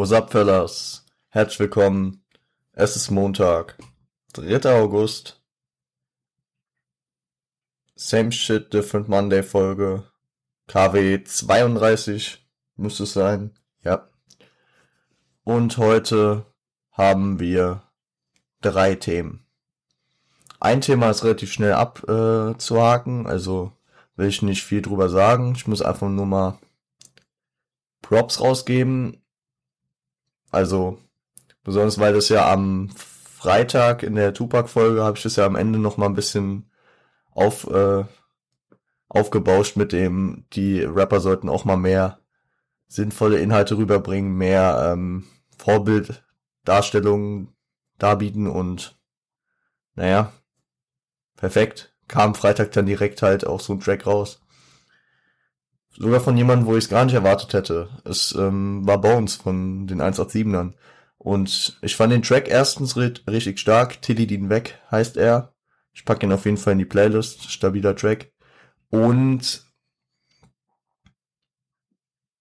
What's up, fellas? Herzlich willkommen. Es ist Montag, 3. August. Same shit, different Monday Folge. KW 32 müsste es sein. Ja. Und heute haben wir drei Themen. Ein Thema ist relativ schnell abzuhaken, äh, also will ich nicht viel drüber sagen. Ich muss einfach nur mal Props rausgeben. Also, besonders weil das ja am Freitag in der Tupac-Folge habe ich das ja am Ende noch mal ein bisschen auf, äh, aufgebauscht mit dem, die Rapper sollten auch mal mehr sinnvolle Inhalte rüberbringen, mehr ähm, Vorbilddarstellungen darbieten und naja, perfekt. Kam Freitag dann direkt halt auch so ein Track raus. Sogar von jemandem, wo ich es gar nicht erwartet hätte. Es ähm, war Bones von den 187ern. Und ich fand den Track erstens richtig stark. Tilly den weg heißt er. Ich packe ihn auf jeden Fall in die Playlist. Stabiler Track. Und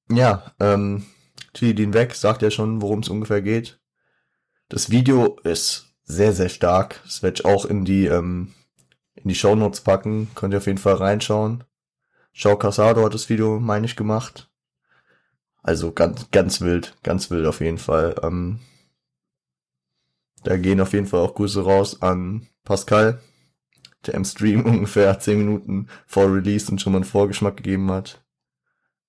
ja, ähm, Tilly den weg sagt ja schon, worum es ungefähr geht. Das Video ist sehr, sehr stark. Das werde ich auch in die, ähm, in die Show Notes packen. Könnt ihr auf jeden Fall reinschauen. Shao Casado hat das Video, meine ich, gemacht. Also ganz, ganz wild, ganz wild auf jeden Fall. Ähm, da gehen auf jeden Fall auch Grüße raus an Pascal, der im Stream ungefähr 10 Minuten vor Release und schon mal einen Vorgeschmack gegeben hat.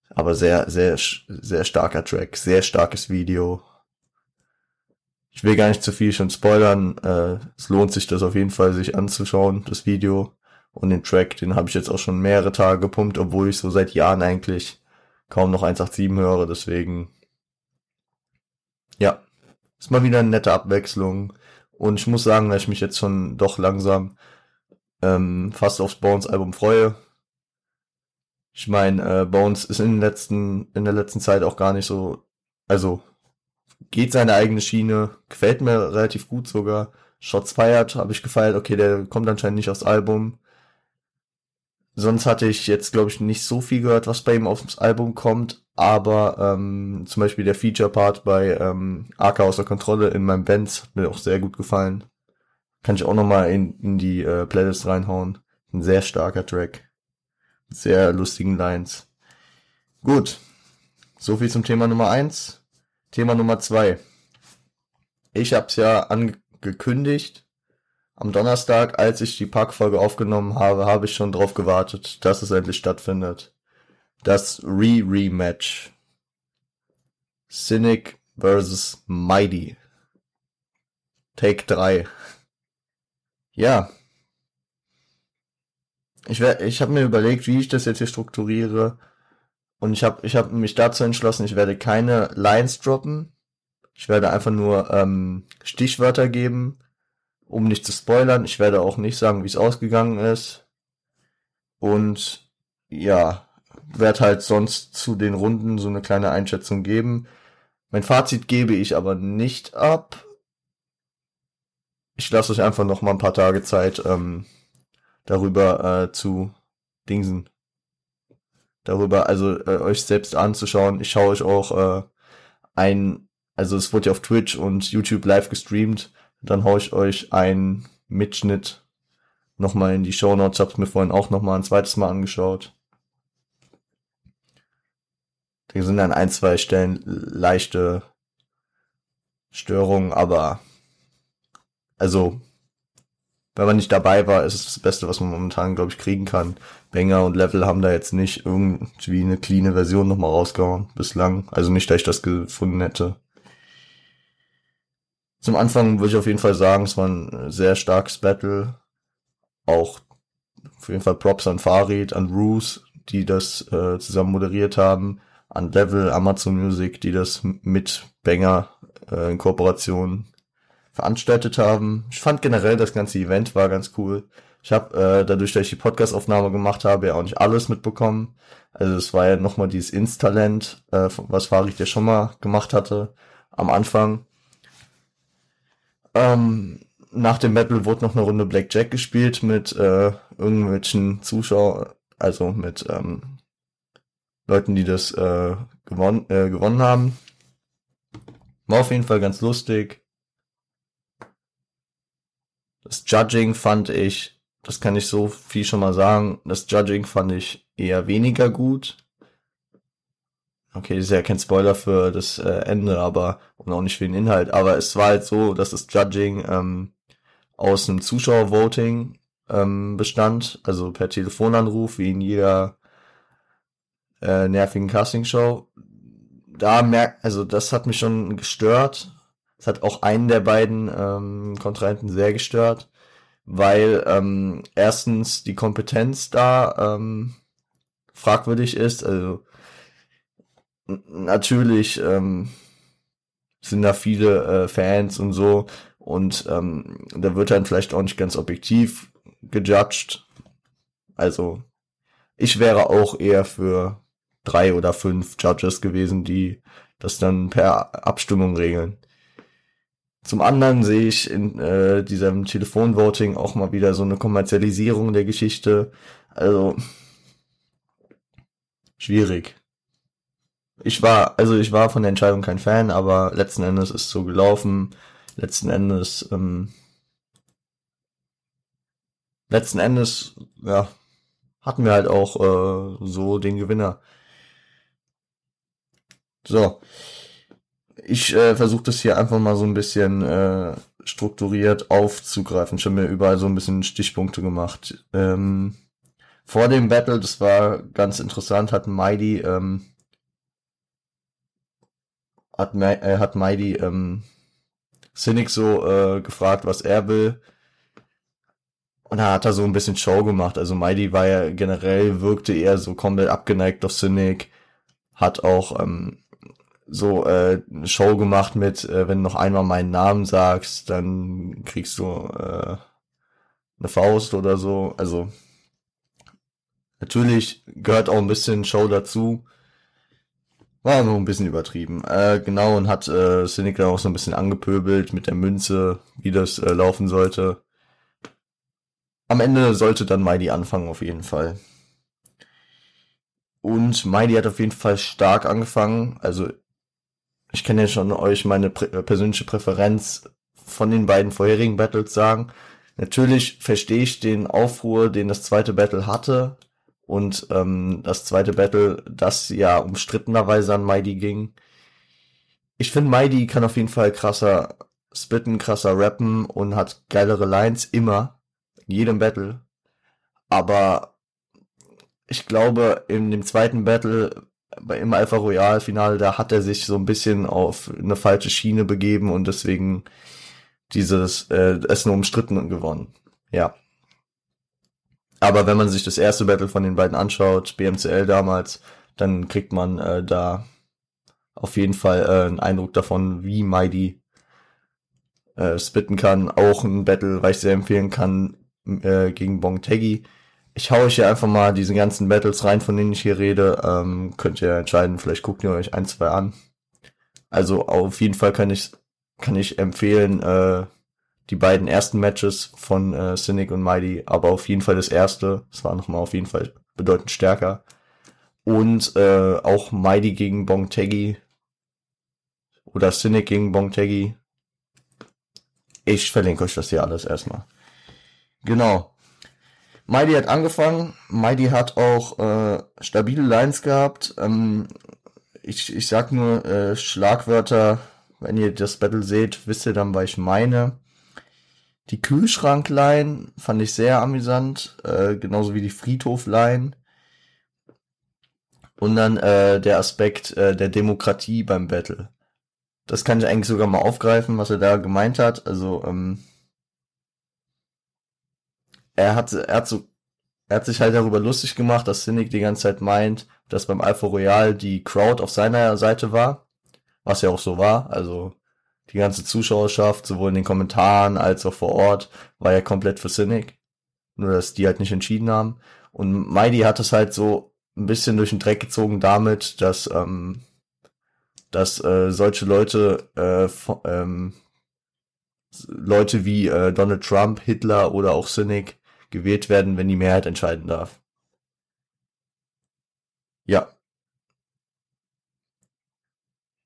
Aber sehr, sehr, sehr starker Track, sehr starkes Video. Ich will gar nicht zu viel schon spoilern. Äh, es lohnt sich das auf jeden Fall, sich anzuschauen, das Video. Und den Track, den habe ich jetzt auch schon mehrere Tage gepumpt, obwohl ich so seit Jahren eigentlich kaum noch 187 höre, deswegen ja, ist mal wieder eine nette Abwechslung. Und ich muss sagen, dass ich mich jetzt schon doch langsam ähm, fast aufs Bones-Album freue. Ich meine, äh, Bones ist in, den letzten, in der letzten Zeit auch gar nicht so, also geht seine eigene Schiene, gefällt mir relativ gut sogar. Shots feiert, habe ich gefeiert, okay, der kommt anscheinend nicht aufs Album. Sonst hatte ich jetzt, glaube ich, nicht so viel gehört, was bei ihm aufs Album kommt, aber ähm, zum Beispiel der Feature-Part bei ähm, AK außer Kontrolle in meinem Bands hat mir auch sehr gut gefallen. Kann ich auch nochmal in, in die äh, Playlist reinhauen. Ein sehr starker Track. Sehr lustigen Lines. Gut. So viel zum Thema Nummer eins. Thema Nummer zwei. Ich hab's ja angekündigt am Donnerstag, als ich die Packfolge aufgenommen habe, habe ich schon drauf gewartet, dass es endlich stattfindet. Das Re-Rematch. Cynic vs. Mighty. Take 3. Ja. Ich, wär, ich habe mir überlegt, wie ich das jetzt hier strukturiere. Und ich habe ich hab mich dazu entschlossen, ich werde keine Lines droppen. Ich werde einfach nur ähm, Stichwörter geben um nicht zu spoilern, ich werde auch nicht sagen, wie es ausgegangen ist. Und ja, werde halt sonst zu den Runden so eine kleine Einschätzung geben. Mein Fazit gebe ich aber nicht ab. Ich lasse euch einfach noch mal ein paar Tage Zeit, ähm, darüber äh, zu dingsen. Darüber, also äh, euch selbst anzuschauen. Ich schaue euch auch äh, ein, also es wurde ja auf Twitch und YouTube live gestreamt dann haue ich euch einen Mitschnitt nochmal in die Show Notes. Ich habe mir vorhin auch nochmal ein zweites Mal angeschaut. Da sind an ein, zwei Stellen leichte Störungen, aber also wenn man nicht dabei war, ist es das Beste, was man momentan, glaube ich, kriegen kann. Banger und Level haben da jetzt nicht irgendwie eine cleane Version nochmal rausgehauen, bislang. Also nicht, dass ich das gefunden hätte. Zum Anfang würde ich auf jeden Fall sagen, es war ein sehr starkes Battle. Auch auf jeden Fall Props an Farid, an Roos, die das äh, zusammen moderiert haben, an Level, Amazon Music, die das mit Banger äh, in Kooperation veranstaltet haben. Ich fand generell das ganze Event war ganz cool. Ich habe äh, dadurch, dass ich die Podcast-Aufnahme gemacht habe, ja auch nicht alles mitbekommen. Also es war ja nochmal dieses Inst-Talent, äh, was Farid ja schon mal gemacht hatte am Anfang. Ähm, nach dem Battle wurde noch eine Runde Blackjack gespielt mit äh, irgendwelchen Zuschauern, also mit ähm, Leuten, die das äh, gewonnen, äh, gewonnen haben. War auf jeden Fall ganz lustig. Das Judging fand ich, das kann ich so viel schon mal sagen, das Judging fand ich eher weniger gut. Okay, das ist ja kein Spoiler für das äh, Ende, aber und auch nicht für den Inhalt, aber es war halt so, dass das Judging ähm, aus einem Zuschauervoting ähm, bestand, also per Telefonanruf, wie in jeder äh, nervigen Castingshow. Da merkt, also das hat mich schon gestört. Das hat auch einen der beiden ähm, Kontrahenten sehr gestört, weil ähm, erstens die Kompetenz da ähm, fragwürdig ist. Also natürlich ähm, sind da viele äh, Fans und so und ähm, da wird dann vielleicht auch nicht ganz objektiv gejudged. Also ich wäre auch eher für drei oder fünf Judges gewesen, die das dann per Abstimmung regeln. Zum anderen sehe ich in äh, diesem Telefonvoting auch mal wieder so eine Kommerzialisierung der Geschichte. Also schwierig. Ich war, also ich war von der Entscheidung kein Fan, aber letzten Endes ist so gelaufen. Letzten Endes, ähm, letzten Endes, ja, hatten wir halt auch äh, so den Gewinner. So. Ich äh, versuche das hier einfach mal so ein bisschen äh, strukturiert aufzugreifen. Ich habe mir überall so ein bisschen Stichpunkte gemacht. Ähm, vor dem Battle, das war ganz interessant, hat Mighty, ähm, hat, äh, hat Mighty ähm, Cynic so äh, gefragt, was er will. Und da hat er so ein bisschen Show gemacht. Also Mighty war ja generell, wirkte eher so komplett abgeneigt auf Cynic. Hat auch ähm, so äh, Show gemacht mit, äh, wenn du noch einmal meinen Namen sagst, dann kriegst du äh, eine Faust oder so. Also natürlich gehört auch ein bisschen Show dazu. War nur ein bisschen übertrieben. Äh, genau, und hat äh, Cynic dann auch so ein bisschen angepöbelt mit der Münze, wie das äh, laufen sollte. Am Ende sollte dann Mighty anfangen, auf jeden Fall. Und Mighty hat auf jeden Fall stark angefangen. Also ich kann ja schon euch meine prä äh, persönliche Präferenz von den beiden vorherigen Battles sagen. Natürlich verstehe ich den Aufruhr, den das zweite Battle hatte. Und ähm, das zweite Battle, das ja umstrittenerweise an Mighty ging. Ich finde, Mighty kann auf jeden Fall krasser spitten, krasser rappen und hat geilere Lines immer. In jedem Battle. Aber ich glaube, in dem zweiten Battle im Alpha Royal Finale, da hat er sich so ein bisschen auf eine falsche Schiene begeben und deswegen dieses äh, es nur umstritten gewonnen. Ja. Aber wenn man sich das erste Battle von den beiden anschaut, BMCL damals, dann kriegt man äh, da auf jeden Fall äh, einen Eindruck davon, wie Mighty äh, spitten kann. Auch ein Battle, was ich sehr empfehlen kann, äh, gegen Bong Teggy ich hau euch hier einfach mal diese ganzen Battles rein, von denen ich hier rede. Ähm, könnt ihr entscheiden, vielleicht guckt ihr euch ein, zwei an. Also auf jeden Fall kann ich, kann ich empfehlen, äh, die beiden ersten Matches von äh, Cynic und Mighty, aber auf jeden Fall das erste. Es war nochmal auf jeden Fall bedeutend stärker. Und äh, auch Mighty gegen Bong Teggy oder Cynic gegen Bong Teggy. Ich verlinke euch das hier alles erstmal. Genau. Mighty hat angefangen. Mighty hat auch äh, stabile Lines gehabt. Ähm, ich, ich sag nur äh, Schlagwörter. Wenn ihr das Battle seht, wisst ihr dann, was ich meine. Die Kühlschrankline fand ich sehr amüsant, äh, genauso wie die Friedhofline. Und dann äh, der Aspekt äh, der Demokratie beim Battle. Das kann ich eigentlich sogar mal aufgreifen, was er da gemeint hat. Also ähm, er hat, er hat so, er hat sich halt darüber lustig gemacht, dass Cynic die ganze Zeit meint, dass beim Alpha Royal die Crowd auf seiner Seite war, was ja auch so war, also die ganze Zuschauerschaft, sowohl in den Kommentaren als auch vor Ort, war ja komplett für Cynic. Nur, dass die halt nicht entschieden haben. Und Mighty hat es halt so ein bisschen durch den Dreck gezogen damit, dass, ähm, dass äh, solche Leute, äh, ähm, Leute wie äh, Donald Trump, Hitler oder auch Cynic gewählt werden, wenn die Mehrheit entscheiden darf. Ja.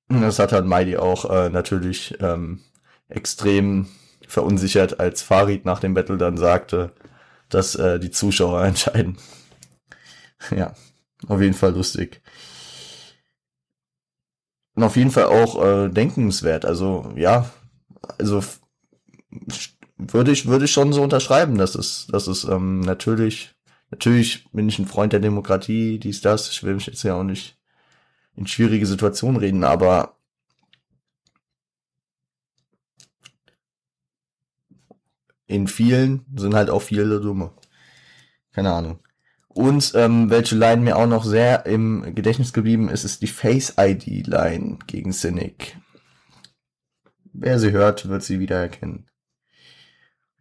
Das hat dann Mighty auch äh, natürlich ähm, extrem verunsichert, als Farid nach dem Battle dann sagte, dass äh, die Zuschauer entscheiden. ja, auf jeden Fall lustig. Und auf jeden Fall auch äh, denkenswert. Also ja, also würde ich würde ich schon so unterschreiben, dass es dass es ähm, natürlich natürlich bin ich ein Freund der Demokratie, dies das. Ich will mich jetzt ja auch nicht in schwierige Situationen reden, aber in vielen sind halt auch viele dumme. Keine Ahnung. Und ähm, welche Line mir auch noch sehr im Gedächtnis geblieben ist, ist die Face-ID-Line gegen Cynic. Wer sie hört, wird sie wiedererkennen.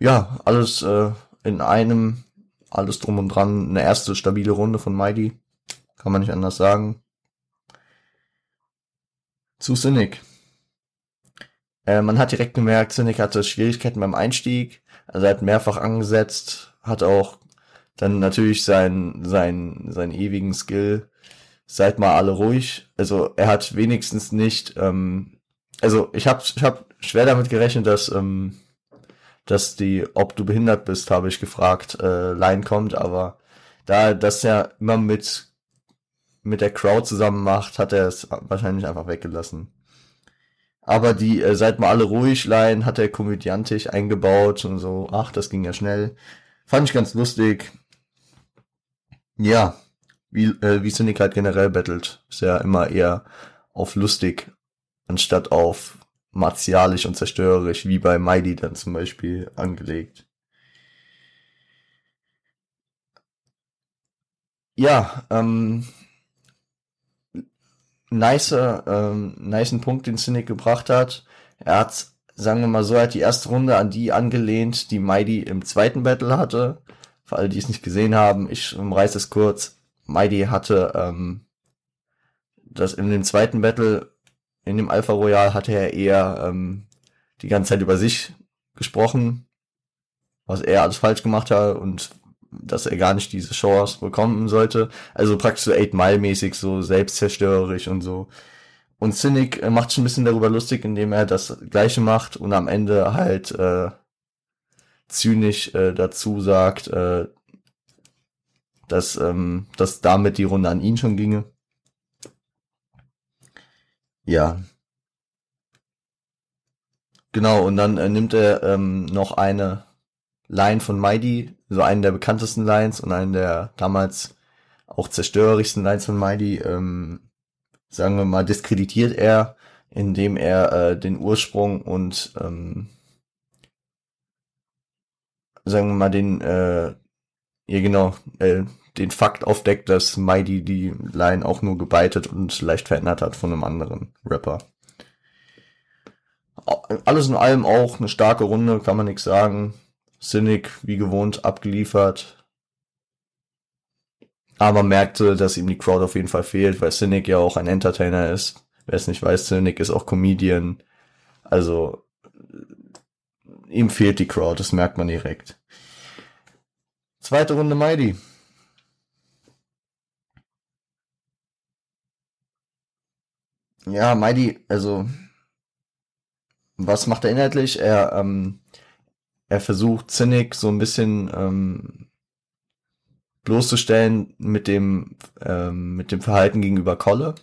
Ja, alles äh, in einem, alles drum und dran, eine erste stabile Runde von Mighty. Kann man nicht anders sagen. Zu Cynic. Äh, man hat direkt gemerkt, Cynic hatte Schwierigkeiten beim Einstieg. Also er hat mehrfach angesetzt, hat auch dann natürlich sein, sein, sein ewigen Skill. Seid mal alle ruhig. Also er hat wenigstens nicht, ähm, also ich habe ich hab schwer damit gerechnet, dass, ähm, dass die, ob du behindert bist, habe ich gefragt, äh, Line kommt, aber da das ja immer mit mit der Crowd zusammen macht, hat er es wahrscheinlich einfach weggelassen. Aber die äh, seid mal alle ruhig Line hat er komödiantisch eingebaut und so, ach, das ging ja schnell. Fand ich ganz lustig. Ja, wie, äh, wie Cynic halt generell battelt, ist ja immer eher auf lustig, anstatt auf martialisch und zerstörerisch, wie bei Mighty dann zum Beispiel angelegt. Ja, ähm, nice, ähm, niceen Punkt, den Cynic gebracht hat. Er hat, sagen wir mal so, er hat die erste Runde an die angelehnt, die Mighty im zweiten Battle hatte. Für alle, die es nicht gesehen haben, ich umreiße es kurz. Mighty hatte ähm, das in dem zweiten Battle, in dem Alpha Royal, hatte er eher ähm, die ganze Zeit über sich gesprochen, was er alles falsch gemacht hat und dass er gar nicht diese Chance bekommen sollte. Also praktisch so 8 Mile mäßig, so selbstzerstörerisch und so. Und Cynic äh, macht schon ein bisschen darüber lustig, indem er das Gleiche macht und am Ende halt äh, zynisch äh, dazu sagt, äh, dass, ähm, dass damit die Runde an ihn schon ginge. Ja. Genau, und dann äh, nimmt er ähm, noch eine Line von Mighty, so einen der bekanntesten Lines und einen der damals auch zerstörerischsten Lines von Mighty, ähm, sagen wir mal, diskreditiert er, indem er äh, den Ursprung und ähm, sagen wir mal, den, äh, ja genau, äh, den Fakt aufdeckt, dass Mighty die Line auch nur gebeitet und leicht verändert hat von einem anderen Rapper. Alles in allem auch eine starke Runde, kann man nichts sagen. Cynic, wie gewohnt, abgeliefert. Aber merkte, dass ihm die Crowd auf jeden Fall fehlt, weil Cynic ja auch ein Entertainer ist. Wer es nicht weiß, Cynic ist auch Comedian. Also ihm fehlt die Crowd, das merkt man direkt. Zweite Runde Mighty. Ja, Mighty, also was macht er inhaltlich? Er, ähm, er versucht Cynic so ein bisschen ähm, bloßzustellen mit dem ähm, mit dem Verhalten gegenüber Kolle,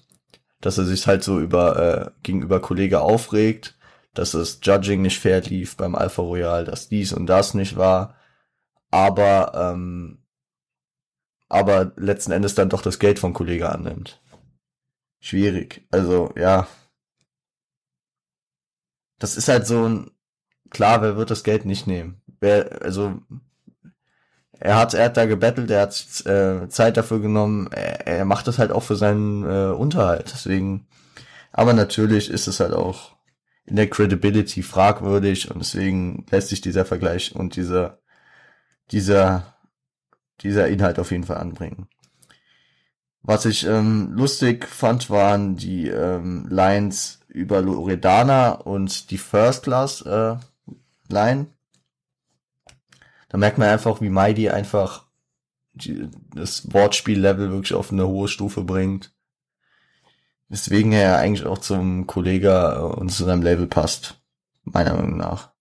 dass er sich halt so über äh, gegenüber Kollege aufregt dass das Judging nicht fair lief beim Alpha Royal, dass dies und das nicht war, aber ähm, aber letzten Endes dann doch das Geld vom Kollege annimmt. Schwierig. Also, ja. Das ist halt so ein, klar, wer wird das Geld nicht nehmen? Wer, also, er hat, er hat da gebettelt, er hat äh, Zeit dafür genommen, er, er macht das halt auch für seinen äh, Unterhalt. Deswegen, aber natürlich ist es halt auch in der Credibility fragwürdig und deswegen lässt sich dieser Vergleich und dieser, dieser, dieser Inhalt auf jeden Fall anbringen. Was ich ähm, lustig fand, waren die ähm, Lines über Loredana und die First Class äh, Line. Da merkt man einfach, wie Mighty einfach das Wortspiel-Level wirklich auf eine hohe Stufe bringt. Weswegen er eigentlich auch zum Kollega äh, und zu seinem Label passt. Meiner Meinung nach.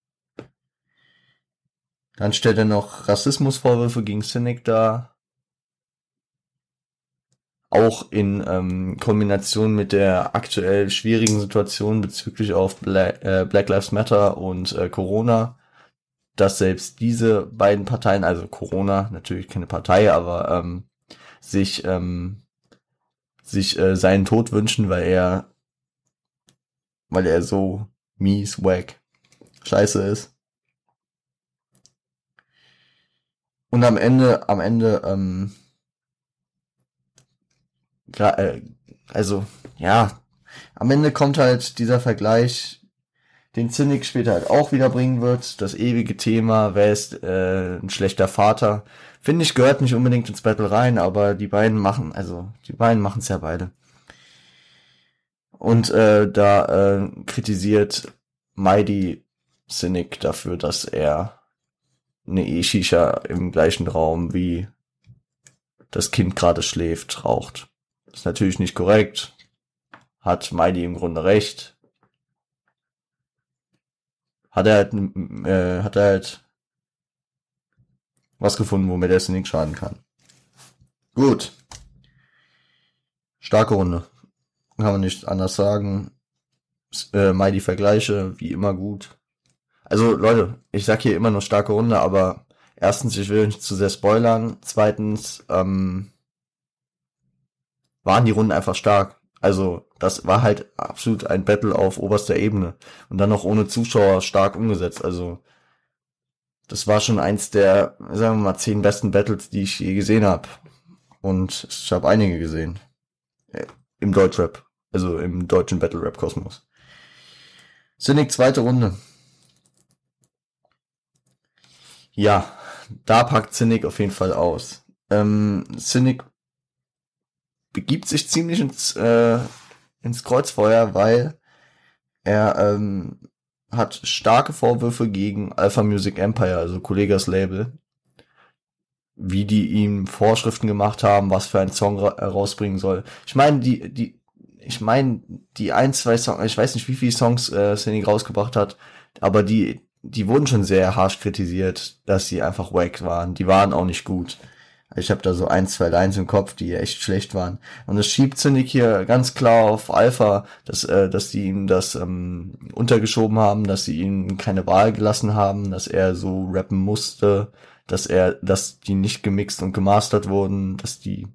Dann stellt er noch Rassismusvorwürfe gegen Cynic dar. Auch in ähm, Kombination mit der aktuell schwierigen Situation bezüglich auf Black, äh, Black Lives Matter und äh, Corona, dass selbst diese beiden Parteien, also Corona, natürlich keine Partei, aber ähm, sich ähm, sich äh, seinen Tod wünschen, weil er weil er so mies, wack, scheiße ist. Und am Ende, am Ende, ähm, äh, also, ja, am Ende kommt halt dieser Vergleich, den Zinnig später halt auch wieder bringen wird, das ewige Thema, wer ist äh, ein schlechter Vater, Finde ich, gehört nicht unbedingt ins Battle rein, aber die beiden machen, also die beiden machen es ja beide. Und äh, da äh, kritisiert Mighty Cynic dafür, dass er eine E-Shisha im gleichen Raum wie das Kind gerade schläft, raucht. Ist natürlich nicht korrekt. Hat Mighty im Grunde recht. Hat er halt, äh, hat er halt was gefunden, womit er nicht schaden kann. Gut. Starke Runde. Kann man nicht anders sagen. Äh, Mai Vergleiche, wie immer gut. Also Leute, ich sag hier immer nur starke Runde, aber erstens, ich will nicht zu sehr spoilern. Zweitens, ähm, waren die Runden einfach stark. Also das war halt absolut ein Battle auf oberster Ebene und dann noch ohne Zuschauer stark umgesetzt. Also das war schon eins der, sagen wir mal, zehn besten Battles, die ich je gesehen habe. Und ich habe einige gesehen. Äh, Im Deutschrap. Also im deutschen Battle Rap Kosmos. Cynic zweite Runde. Ja, da packt Cynic auf jeden Fall aus. Ähm, Cynic begibt sich ziemlich ins, äh, ins Kreuzfeuer, weil er ähm, hat starke Vorwürfe gegen Alpha Music Empire, also Kollegas Label, wie die ihm Vorschriften gemacht haben, was für ein Song ra rausbringen soll. Ich meine, die, die, ich meine, die ein, zwei Songs, ich weiß nicht, wie viele Songs äh, Cynic rausgebracht hat, aber die, die wurden schon sehr harsh kritisiert, dass sie einfach wack waren. Die waren auch nicht gut. Ich habe da so ein, zwei Lines im Kopf, die echt schlecht waren. Und es schiebt Zinnig hier ganz klar auf Alpha, dass, äh, dass die ihm das ähm, untergeschoben haben, dass sie ihm keine Wahl gelassen haben, dass er so rappen musste, dass er, dass die nicht gemixt und gemastert wurden, dass die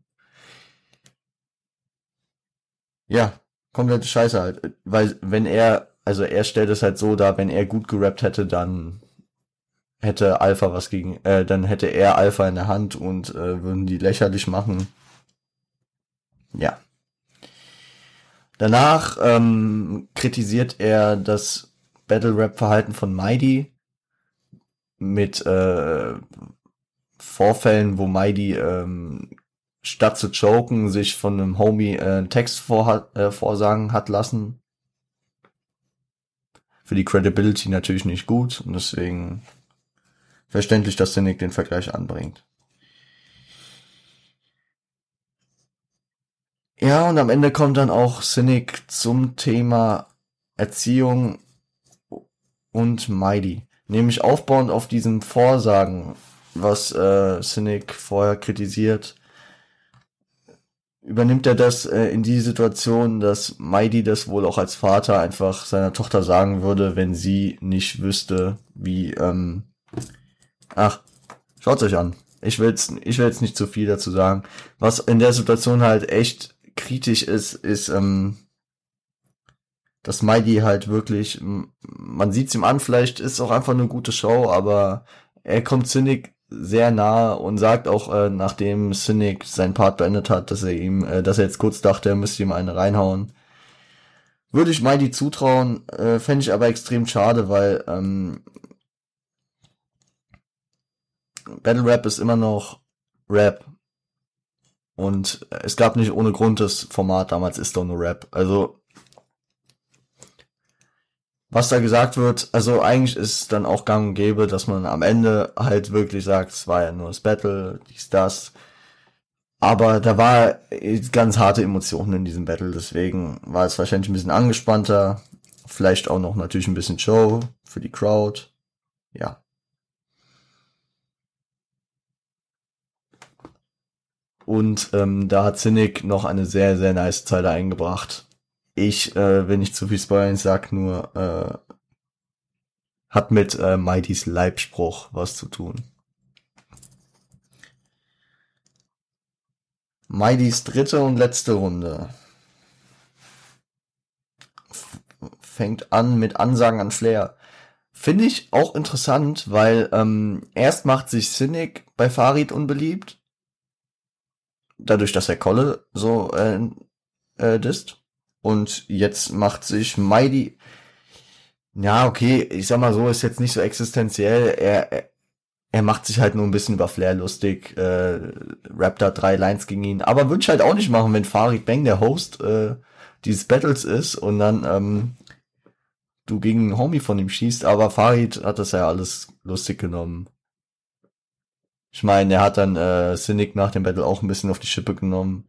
ja, komplette Scheiße halt. Weil wenn er, also er stellt es halt so dar, wenn er gut gerappt hätte, dann hätte Alpha was gegen, äh, dann hätte er Alpha in der Hand und äh, würden die lächerlich machen. Ja. Danach ähm, kritisiert er das Battle Rap Verhalten von Mighty mit äh, Vorfällen, wo Mighty ähm, statt zu choken sich von einem Homie äh, einen Text vor, äh, vorsagen hat lassen. Für die Credibility natürlich nicht gut und deswegen verständlich, dass Cynic den Vergleich anbringt. Ja, und am Ende kommt dann auch Cynic zum Thema Erziehung und Mighty. Nämlich aufbauend auf diesem Vorsagen, was äh, Cynic vorher kritisiert, übernimmt er das äh, in die Situation, dass Mighty das wohl auch als Vater einfach seiner Tochter sagen würde, wenn sie nicht wüsste, wie ähm, Ach, schaut's euch an. Ich will jetzt, ich will jetzt nicht zu viel dazu sagen. Was in der Situation halt echt kritisch ist, ist, ähm, dass Mighty halt wirklich, man sieht's ihm an, vielleicht ist auch einfach eine gute Show, aber er kommt Cynic sehr nah und sagt auch, äh, nachdem Cynic seinen Part beendet hat, dass er ihm, äh, dass er jetzt kurz dachte, er müsste ihm eine reinhauen. Würde ich Mighty zutrauen, äh, fände ich aber extrem schade, weil ähm, Battle Rap ist immer noch Rap. Und es gab nicht ohne Grund das Format damals ist doch nur Rap. Also, was da gesagt wird, also eigentlich ist dann auch gang und gäbe, dass man am Ende halt wirklich sagt, es war ja nur das Battle, dies, das. Aber da war ganz harte Emotionen in diesem Battle, deswegen war es wahrscheinlich ein bisschen angespannter. Vielleicht auch noch natürlich ein bisschen Show für die Crowd. Ja. Und ähm, da hat Cynic noch eine sehr, sehr nice Zeile eingebracht. Ich, äh, wenn ich zu viel spoilern sag, nur äh, hat mit äh, Mighty's Leibspruch was zu tun. Mighty's dritte und letzte Runde. F fängt an mit Ansagen an Flair. Finde ich auch interessant, weil ähm, erst macht sich Cynic bei Farid unbeliebt. Dadurch, dass er Kolle so äh, äh, disst. Und jetzt macht sich Mighty. Ja, okay, ich sag mal so, ist jetzt nicht so existenziell. Er, er, macht sich halt nur ein bisschen über Flair lustig, äh, rappt da drei Lines gegen ihn. Aber würde ich halt auch nicht machen, wenn Farid Bang der Host äh, dieses Battles ist und dann ähm, du gegen einen Homie von ihm schießt. Aber Farid hat das ja alles lustig genommen. Ich meine, er hat dann äh, Cynic nach dem Battle auch ein bisschen auf die Schippe genommen.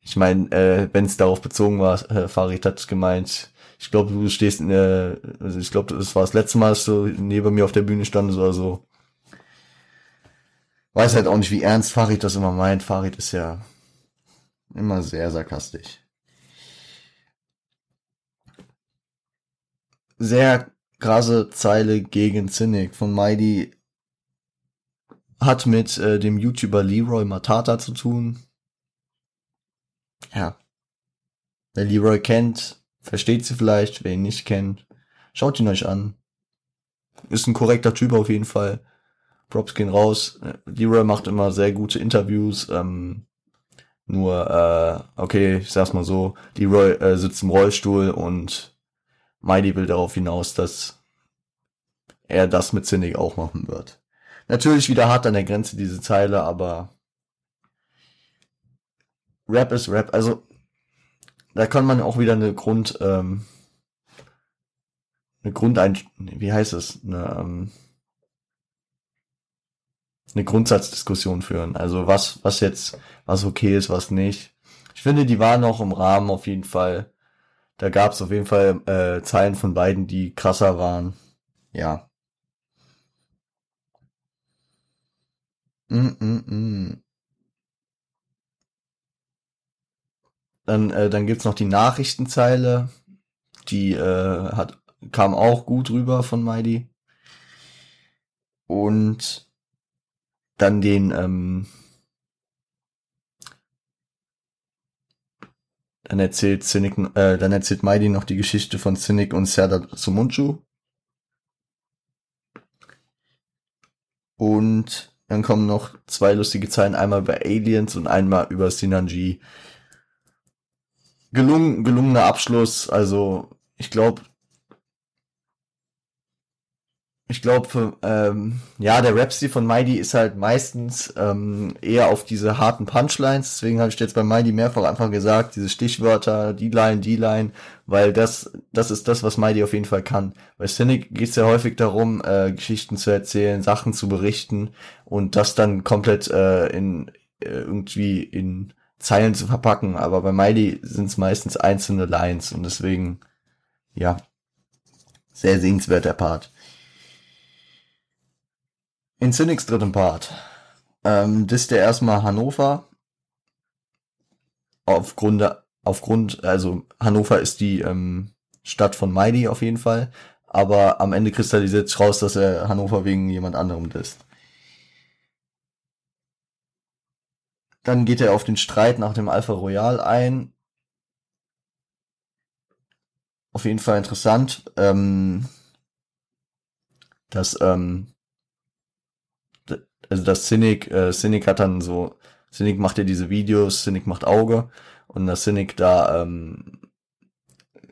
Ich meine, äh, wenn es darauf bezogen war, äh, Farid hat gemeint, ich glaube, du stehst in der, also ich glaube, das war das letzte Mal, dass du neben mir auf der Bühne standest oder so. Weiß halt auch nicht, wie ernst Farid das immer meint. Farid ist ja immer sehr sarkastisch. Sehr krasse Zeile gegen Zinnig von Mighty hat mit äh, dem YouTuber Leroy Matata zu tun. Ja. Wer Leroy kennt, versteht sie vielleicht. Wer ihn nicht kennt, schaut ihn euch an. Ist ein korrekter Typ auf jeden Fall. Props gehen raus. Leroy macht immer sehr gute Interviews. Ähm, nur, äh, okay, ich sag's mal so, Leroy äh, sitzt im Rollstuhl und Mighty will darauf hinaus, dass er das mit Cynic auch machen wird. Natürlich wieder hart an der Grenze diese Zeile, aber Rap ist Rap. Also da kann man auch wieder eine Grund, ähm, eine Grundein, wie heißt es, eine, ähm, eine Grundsatzdiskussion führen. Also was, was jetzt, was okay ist, was nicht. Ich finde, die waren noch im Rahmen auf jeden Fall. Da gab es auf jeden Fall äh, Zeilen von beiden, die krasser waren. Ja. Mm -mm -mm. Dann, äh, dann gibt's noch die Nachrichtenzeile. Die äh, hat, kam auch gut rüber von Mighty. Und dann den, ähm, dann erzählt Cynic, äh, dann erzählt Mighty noch die Geschichte von Cynic und Serdar Sumunchu. Und dann kommen noch zwei lustige Zeilen, einmal über Aliens und einmal über Sinanji. Gelungen, gelungener Abschluss, also ich glaube, ich glaube, ähm, ja, der Rap-Stil von Mighty ist halt meistens ähm, eher auf diese harten Punchlines. Deswegen habe ich jetzt bei Mighty mehrfach einfach gesagt, diese Stichwörter, die Line, die Line, weil das, das ist das, was Mighty auf jeden Fall kann. Bei Cynic geht es ja häufig darum, äh, Geschichten zu erzählen, Sachen zu berichten und das dann komplett äh, in äh, irgendwie in Zeilen zu verpacken. Aber bei Mighty sind es meistens einzelne Lines und deswegen, ja, sehr sehenswert der Part. In Cynics dritten Part ähm, disst er erstmal Hannover. Aufgrund, aufgrund, also Hannover ist die ähm, Stadt von Mighty auf jeden Fall. Aber am Ende kristallisiert sich raus, dass er Hannover wegen jemand anderem disst. Dann geht er auf den Streit nach dem Alpha Royal ein. Auf jeden Fall interessant, ähm, dass ähm, also das Cynic, äh, Cynic hat dann so, Cynic macht ja diese Videos, Cynic macht Auge. Und das Cynic da ähm,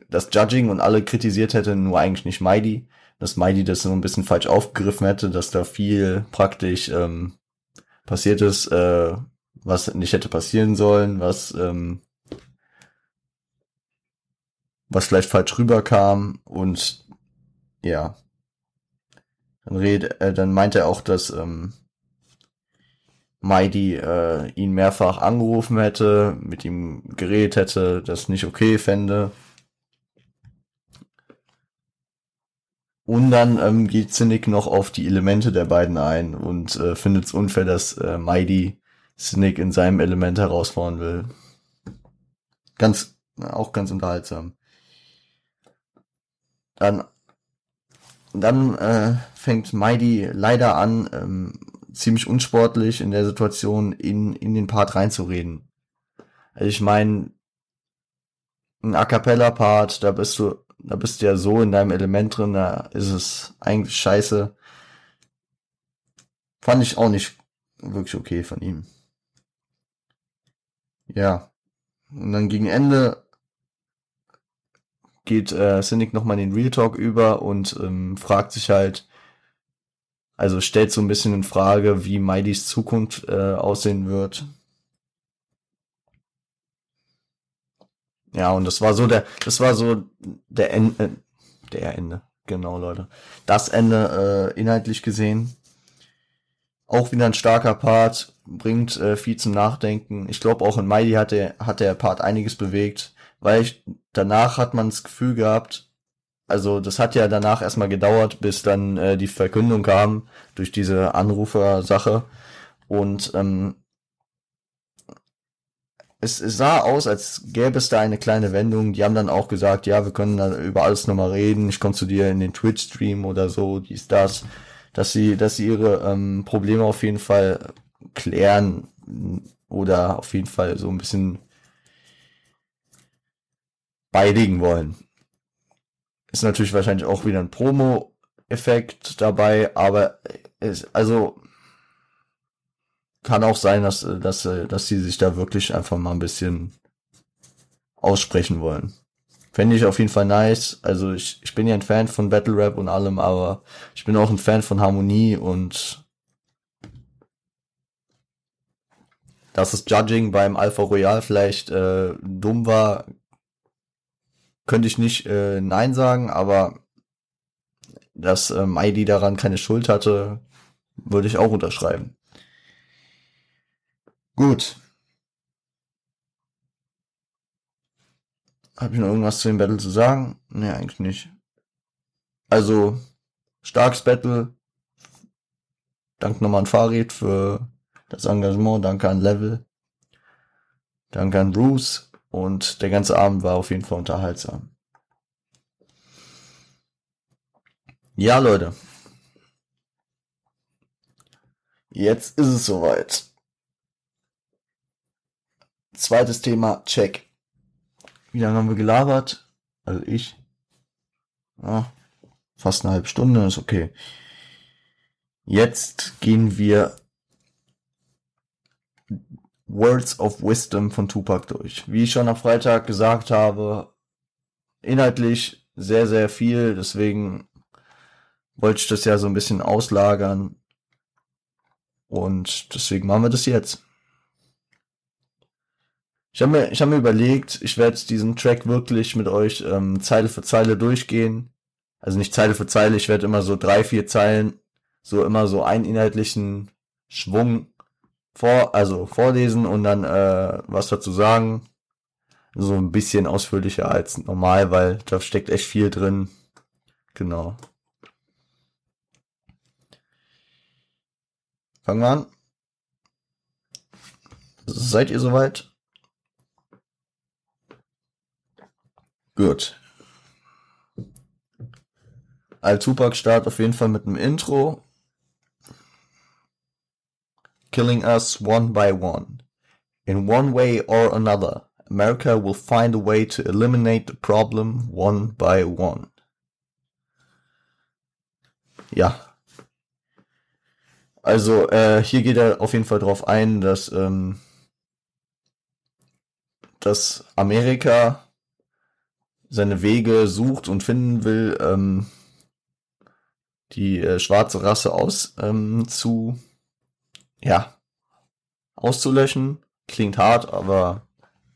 das Judging und alle kritisiert hätte, nur eigentlich nicht Mighty, dass Mighty das so ein bisschen falsch aufgegriffen hätte, dass da viel praktisch ähm, passiert ist, äh, was nicht hätte passieren sollen, was ähm, was vielleicht falsch rüberkam. Und ja, dann red, äh, dann meint er auch, dass ähm, Mighty äh, ihn mehrfach angerufen hätte, mit ihm geredet hätte, das nicht okay fände. Und dann ähm, geht Cynic noch auf die Elemente der beiden ein und äh, findet es unfair, dass äh, Mighty Cynic in seinem Element herausfordern will. Ganz, auch ganz unterhaltsam. Dann, dann äh, fängt Mighty leider an, ähm, ziemlich unsportlich in der Situation in, in den Part reinzureden. Also ich meine, ein A cappella Part, da bist du, da bist du ja so in deinem Element drin, da ist es eigentlich scheiße. Fand ich auch nicht wirklich okay von ihm. Ja. Und dann gegen Ende geht äh, Cynic nochmal in den Real Talk über und ähm, fragt sich halt, also stellt so ein bisschen in Frage, wie Mighty's Zukunft äh, aussehen wird. Ja, und das war so der, das war so der Ende, äh, der Ende, genau, Leute. Das Ende äh, inhaltlich gesehen. Auch wieder ein starker Part, bringt äh, viel zum Nachdenken. Ich glaube, auch in Mighty hat der, hat der Part einiges bewegt, weil ich, danach hat man das Gefühl gehabt, also das hat ja danach erstmal gedauert, bis dann äh, die Verkündung kam durch diese Anrufer-Sache. Und ähm, es, es sah aus, als gäbe es da eine kleine Wendung. Die haben dann auch gesagt, ja, wir können dann über alles nochmal reden. Ich komme zu dir in den Twitch-Stream oder so, dies, das. Dass sie, dass sie ihre ähm, Probleme auf jeden Fall klären oder auf jeden Fall so ein bisschen beiliegen wollen. Ist natürlich wahrscheinlich auch wieder ein Promo-Effekt dabei, aber es, also kann auch sein, dass, dass, dass sie sich da wirklich einfach mal ein bisschen aussprechen wollen. Fände ich auf jeden Fall nice. Also ich, ich bin ja ein Fan von Battle Rap und allem, aber ich bin auch ein Fan von Harmonie und dass das Judging beim Alpha Royal vielleicht äh, dumm war, könnte ich nicht äh, Nein sagen, aber dass äh, Mighty daran keine Schuld hatte, würde ich auch unterschreiben. Gut. Habe ich noch irgendwas zu dem Battle zu sagen? Nee, eigentlich nicht. Also, starkes Battle. Danke nochmal an Farid für das Engagement. Danke an Level. Danke an Bruce. Und der ganze Abend war auf jeden Fall unterhaltsam. Ja, Leute. Jetzt ist es soweit. Zweites Thema, check. Wie lange haben wir gelabert? Also ich. Ja, fast eine halbe Stunde, ist okay. Jetzt gehen wir Words of Wisdom von Tupac durch. Wie ich schon am Freitag gesagt habe, inhaltlich sehr, sehr viel, deswegen wollte ich das ja so ein bisschen auslagern. Und deswegen machen wir das jetzt. Ich habe mir, ich hab mir überlegt, ich werde diesen Track wirklich mit euch ähm, Zeile für Zeile durchgehen. Also nicht Zeile für Zeile, ich werde immer so drei, vier Zeilen, so immer so einen inhaltlichen Schwung vor, also vorlesen und dann äh, was dazu sagen. So ein bisschen ausführlicher als normal, weil da steckt echt viel drin. Genau. Fangen wir an. Seid ihr soweit? Gut. Al Tupac startet auf jeden Fall mit einem Intro killing us one by one. In one way or another, America will find a way to eliminate the problem one by one. Ja. Also, äh, hier geht er auf jeden Fall drauf ein, dass, ähm, dass Amerika seine Wege sucht und finden will, ähm, die äh, schwarze Rasse aus ähm, ja, auszulöschen. Klingt hart, aber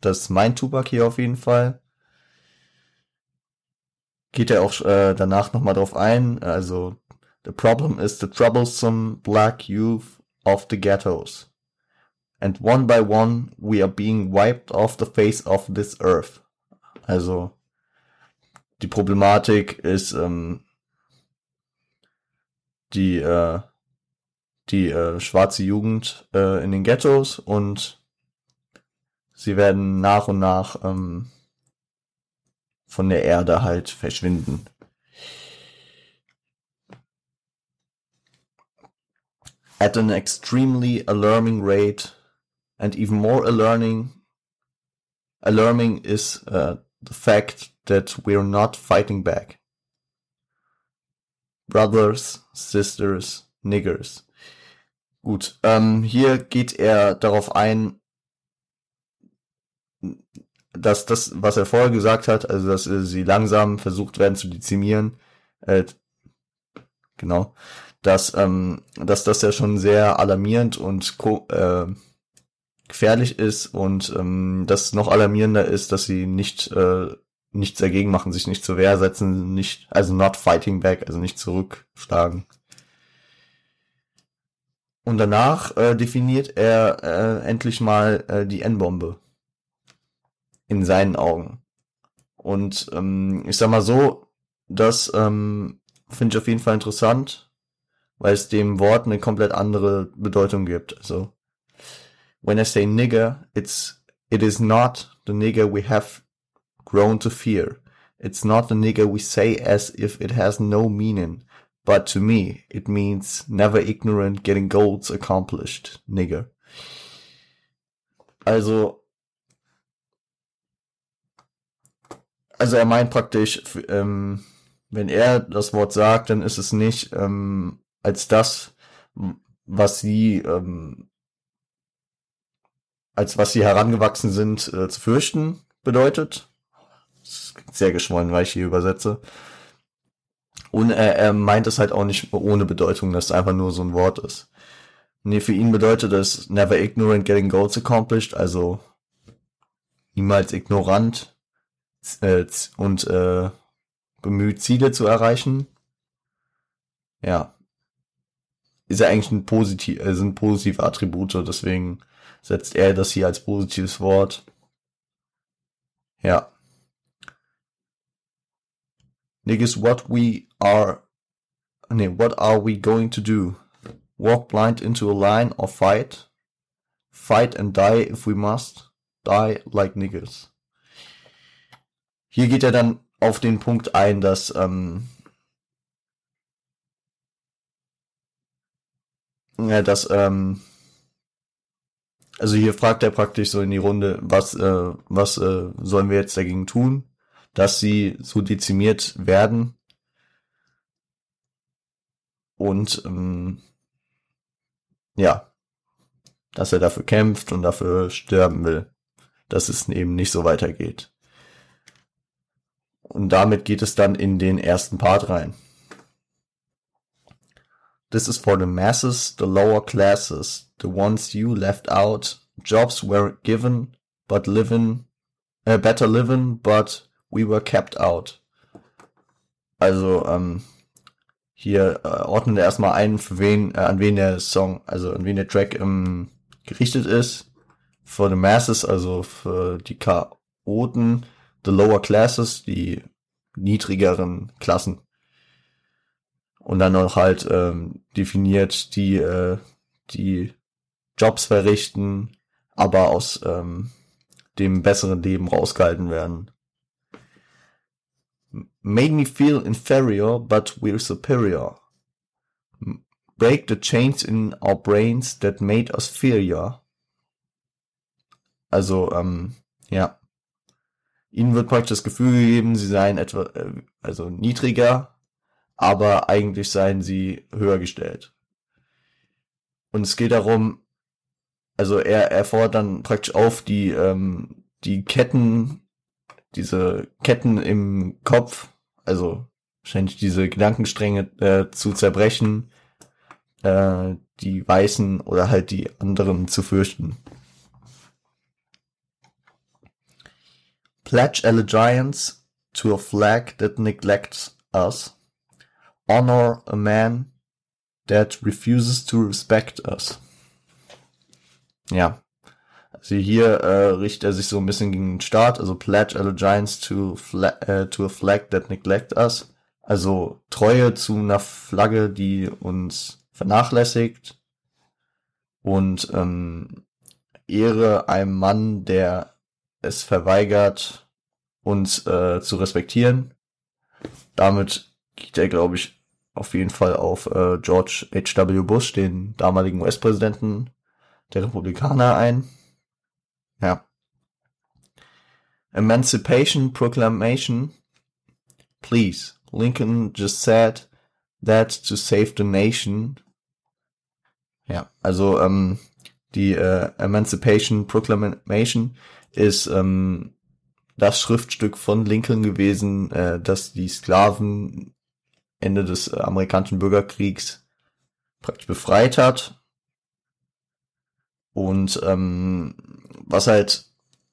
das meint Tupac hier auf jeden Fall. Geht er auch äh, danach nochmal drauf ein. Also, the problem is the troublesome black youth of the ghettos. And one by one we are being wiped off the face of this earth. Also die Problematik ist ähm, die äh, die äh, schwarze Jugend äh, in den Ghettos und sie werden nach und nach ähm, von der Erde halt verschwinden. At an extremely alarming rate and even more alarming alarming is uh, the fact that we're not fighting back. Brothers, sisters, niggers. Gut, ähm, hier geht er darauf ein, dass das, was er vorher gesagt hat, also dass äh, sie langsam versucht werden zu dezimieren, äh, genau, dass, ähm, dass das ja schon sehr alarmierend und äh, gefährlich ist und ähm, das noch alarmierender ist, dass sie nicht äh, nichts dagegen machen, sich nicht zur Wehr setzen, nicht, also not fighting back, also nicht zurückschlagen. Und danach äh, definiert er äh, endlich mal äh, die N-Bombe. In seinen Augen. Und ähm, ich sag mal so, das ähm, finde ich auf jeden Fall interessant, weil es dem Wort eine komplett andere Bedeutung gibt. Also, when I say nigger, it's it is not the nigger we have grown to fear. It's not the nigger we say as if it has no meaning. But to me, it means never ignorant getting goals accomplished, nigger. Also, also er meint praktisch, ähm, wenn er das Wort sagt, dann ist es nicht ähm, als das, was sie ähm, als was sie herangewachsen sind, äh, zu fürchten bedeutet. sehr geschwollen, weil ich hier übersetze. Und er, er meint es halt auch nicht ohne Bedeutung, dass es einfach nur so ein Wort ist. Nee, für ihn bedeutet es never ignorant getting goals accomplished, also niemals ignorant äh, und äh, bemüht, Ziele zu erreichen. Ja. Ist ja eigentlich ein positiv, äh, sind positive Attribute, deswegen setzt er das hier als positives Wort. Ja. Niggas, what we are, nee, what are we going to do? Walk blind into a line or fight? Fight and die if we must. Die like niggas. Hier geht er dann auf den Punkt ein, dass ähm, ja, dass ähm, also hier fragt er praktisch so in die Runde, was äh, was äh, sollen wir jetzt dagegen tun? Dass sie so dezimiert werden. Und ähm, ja, dass er dafür kämpft und dafür sterben will, dass es eben nicht so weitergeht. Und damit geht es dann in den ersten Part rein. This is for the masses, the lower classes, the ones you left out. Jobs were given, but living, uh, better living, but We Were Kept Out. Also, ähm, hier äh, ordnet er erstmal ein, für wen, äh, an wen der Song, also an wen der Track ähm, gerichtet ist. For the Masses, also für die Chaoten, the lower classes, die niedrigeren Klassen. Und dann noch halt ähm, definiert, die, äh, die Jobs verrichten, aber aus ähm, dem besseren Leben rausgehalten werden made me feel inferior, but we're superior. Break the chains in our brains that made us fear Also, ähm, ja. Ihnen wird praktisch das Gefühl gegeben, sie seien etwa, äh, also niedriger, aber eigentlich seien sie höher gestellt. Und es geht darum, also er, er fordert dann praktisch auf, die, ähm, die Ketten, diese Ketten im Kopf also wahrscheinlich diese Gedankenstränge äh, zu zerbrechen, äh, die Weißen oder halt die anderen zu fürchten. Pledge allegiance to a flag that neglects us. Honor a man that refuses to respect us. Ja, sie hier äh, richtet er sich so ein bisschen gegen den Staat, also pledge allegiance to, fla äh, to a flag that neglect us. Also Treue zu einer Flagge, die uns vernachlässigt und ähm, Ehre einem Mann, der es verweigert, uns äh, zu respektieren. Damit geht er, glaube ich, auf jeden Fall auf äh, George H.W. Bush, den damaligen US-Präsidenten der Republikaner, ein. Ja. Emancipation Proclamation. Please. Lincoln just said that to save the nation. Ja, also ähm, die äh, Emancipation Proclamation ist ähm, das Schriftstück von Lincoln gewesen, äh, das die Sklaven Ende des äh, amerikanischen Bürgerkriegs praktisch befreit hat. Und ähm, was halt,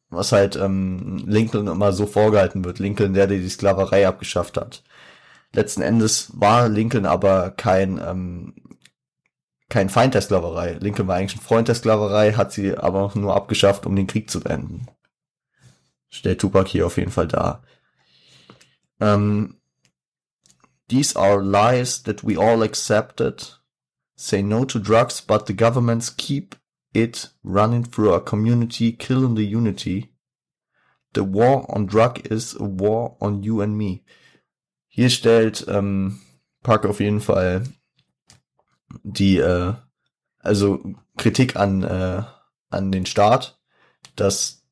was halt ähm, Lincoln immer so vorgehalten wird, Lincoln, der, der die Sklaverei abgeschafft hat. Letzten Endes war Lincoln aber kein ähm, kein Feind der Sklaverei. Lincoln war eigentlich ein Freund der Sklaverei, hat sie aber nur abgeschafft, um den Krieg zu beenden. Stellt Tupac hier auf jeden Fall dar. Ähm, These are lies that we all accepted. Say no to drugs, but the governments keep it running through our community, killing the unity. The war on drug is a war on you and me. Hier stellt ähm, Park auf jeden Fall die, äh, also Kritik an, äh, an den Staat, dass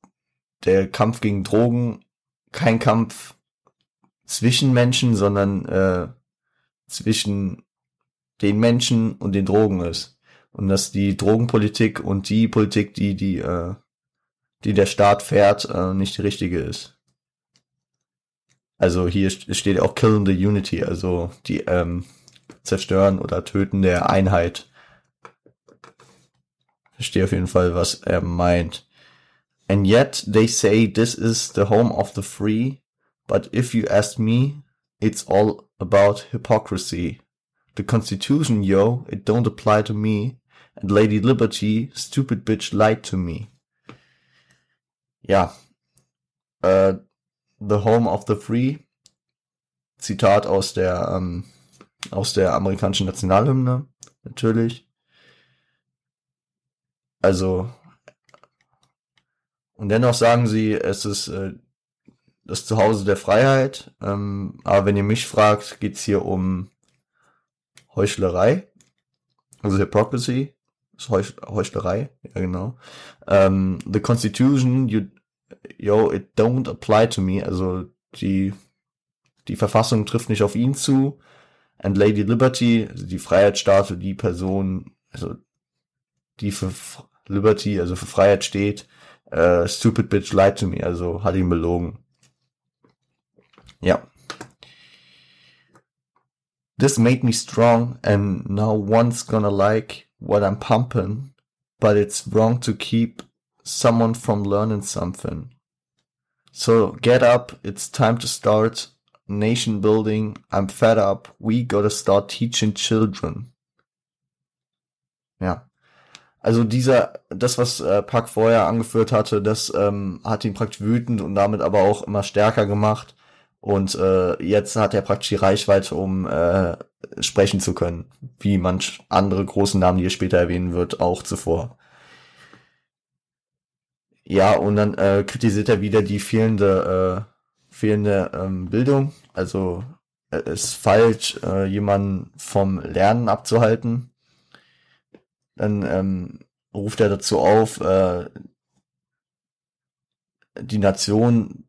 der Kampf gegen Drogen kein Kampf zwischen Menschen, sondern äh, zwischen den Menschen und den Drogen ist. Und dass die Drogenpolitik und die Politik, die die, äh, die der Staat fährt, äh, nicht die richtige ist. Also hier steht auch Killing the Unity, also die ähm, Zerstören oder Töten der Einheit. Verstehe auf jeden Fall, was er meint. And yet they say this is the home of the free, but if you ask me, it's all about hypocrisy. The Constitution, yo, it don't apply to me. And Lady Liberty, stupid bitch, lied to me. Ja. Äh, the Home of the Free. Zitat aus der, ähm, aus der amerikanischen Nationalhymne, natürlich. Also, und dennoch sagen sie, es ist äh, das Zuhause der Freiheit. Ähm, aber wenn ihr mich fragt, geht's hier um Heuchlerei. Also Hypocrisy. Ist Heuch Heuchlerei. Ja, genau. Ähm, the Constitution, you, yo, it don't apply to me. Also die, die Verfassung trifft nicht auf ihn zu. And Lady Liberty, also die Freiheitsstatue, die Person, also die für Liberty, also für Freiheit steht, uh, stupid bitch lied to me, also hat ihn belogen. Ja. This made me strong and now one's gonna like what I'm pumping, but it's wrong to keep someone from learning something. So get up, it's time to start nation building. I'm fed up. We gotta start teaching children. Ja. Also dieser, das, was äh, Pack vorher angeführt hatte, das ähm, hat ihn praktisch wütend und damit aber auch immer stärker gemacht. Und äh, jetzt hat er praktisch die Reichweite, um äh, sprechen zu können, wie manch andere großen Namen, die er später erwähnen wird, auch zuvor. Ja, und dann äh, kritisiert er wieder die fehlende, äh, fehlende ähm, Bildung. Also es äh, ist falsch, äh, jemanden vom Lernen abzuhalten. Dann ähm, ruft er dazu auf, äh, die Nation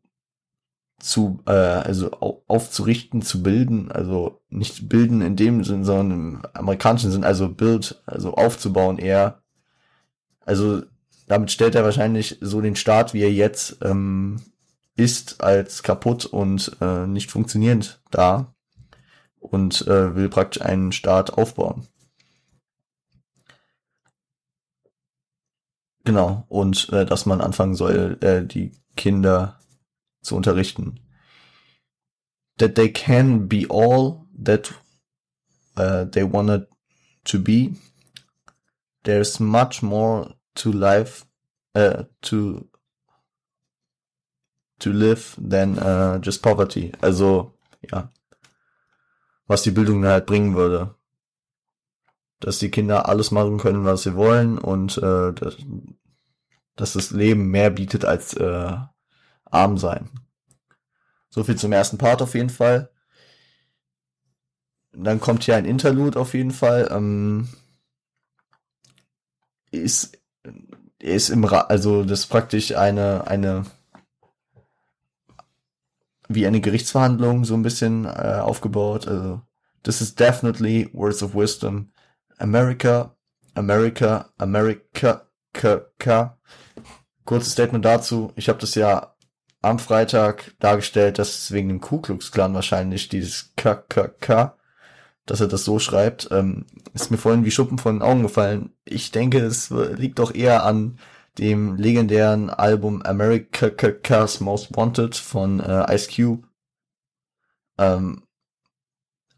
zu, äh, also aufzurichten, zu bilden, also nicht bilden in dem Sinn, sondern im amerikanischen Sinn, also Bild, also aufzubauen eher. Also damit stellt er wahrscheinlich so den Staat, wie er jetzt ähm, ist, als kaputt und äh, nicht funktionierend dar und äh, will praktisch einen Staat aufbauen. Genau, und äh, dass man anfangen soll, äh, die Kinder zu unterrichten. That they can be all that uh, they wanted to be. There's much more to life, uh, to to live than uh, just poverty. Also, ja. Was die Bildung halt bringen würde. Dass die Kinder alles machen können, was sie wollen und äh, dass, dass das Leben mehr bietet als äh, arm sein. So viel zum ersten Part auf jeden Fall. Dann kommt hier ein Interlude auf jeden Fall. Ähm, ist, ist im Ra also das ist praktisch eine, eine wie eine Gerichtsverhandlung so ein bisschen äh, aufgebaut. Also, this is definitely words of wisdom. America, America, America, K. Kurzes Statement dazu. Ich habe das ja am Freitag dargestellt, dass es wegen dem Ku Klux Klan wahrscheinlich dieses K, K, K, dass er das so schreibt, ähm, ist mir vorhin wie Schuppen von den Augen gefallen. Ich denke, es liegt doch eher an dem legendären Album America's Most Wanted von äh, Ice Cube. Ähm,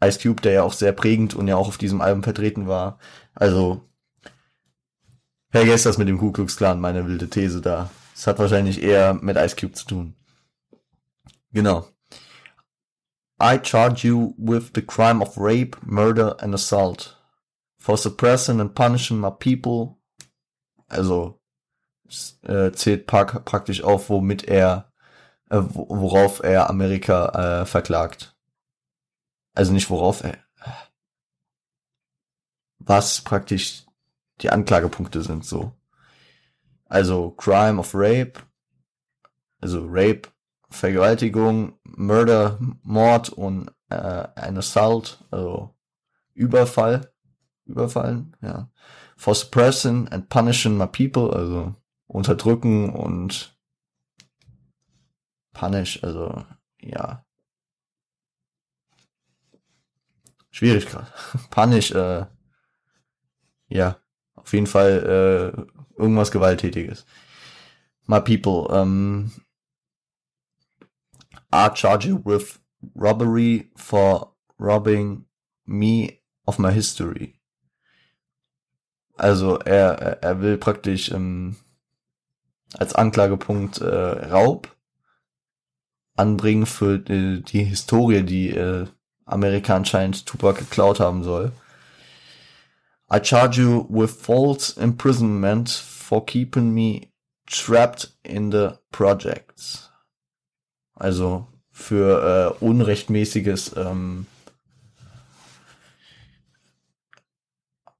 Ice Cube, der ja auch sehr prägend und ja auch auf diesem Album vertreten war. Also, vergesst das mit dem Ku Klux Klan, meine wilde These da. Es hat wahrscheinlich eher mit Ice Cube zu tun. Genau. I charge you with the crime of rape, murder and assault for suppressing and punishing my people. Also äh, zählt praktisch auf, womit er, äh, worauf er Amerika äh, verklagt. Also nicht worauf er, was praktisch die Anklagepunkte sind, so. Also Crime of Rape, also Rape, Vergewaltigung, Murder, Mord und äh, ein Assault, also Überfall, Überfallen, ja. For suppressing and punishing my people, also unterdrücken und punish, also ja. Schwierig gerade. Punish, äh, ja, auf jeden Fall äh, irgendwas Gewalttätiges. My people, um, I charge you with robbery for robbing me of my history. Also er, er will praktisch ähm, als Anklagepunkt äh, Raub anbringen für die, die Historie, die äh, Amerika anscheinend Tupac geklaut haben soll. I charge you with false imprisonment for keeping me trapped in the projects. Also für äh, unrechtmäßiges ähm,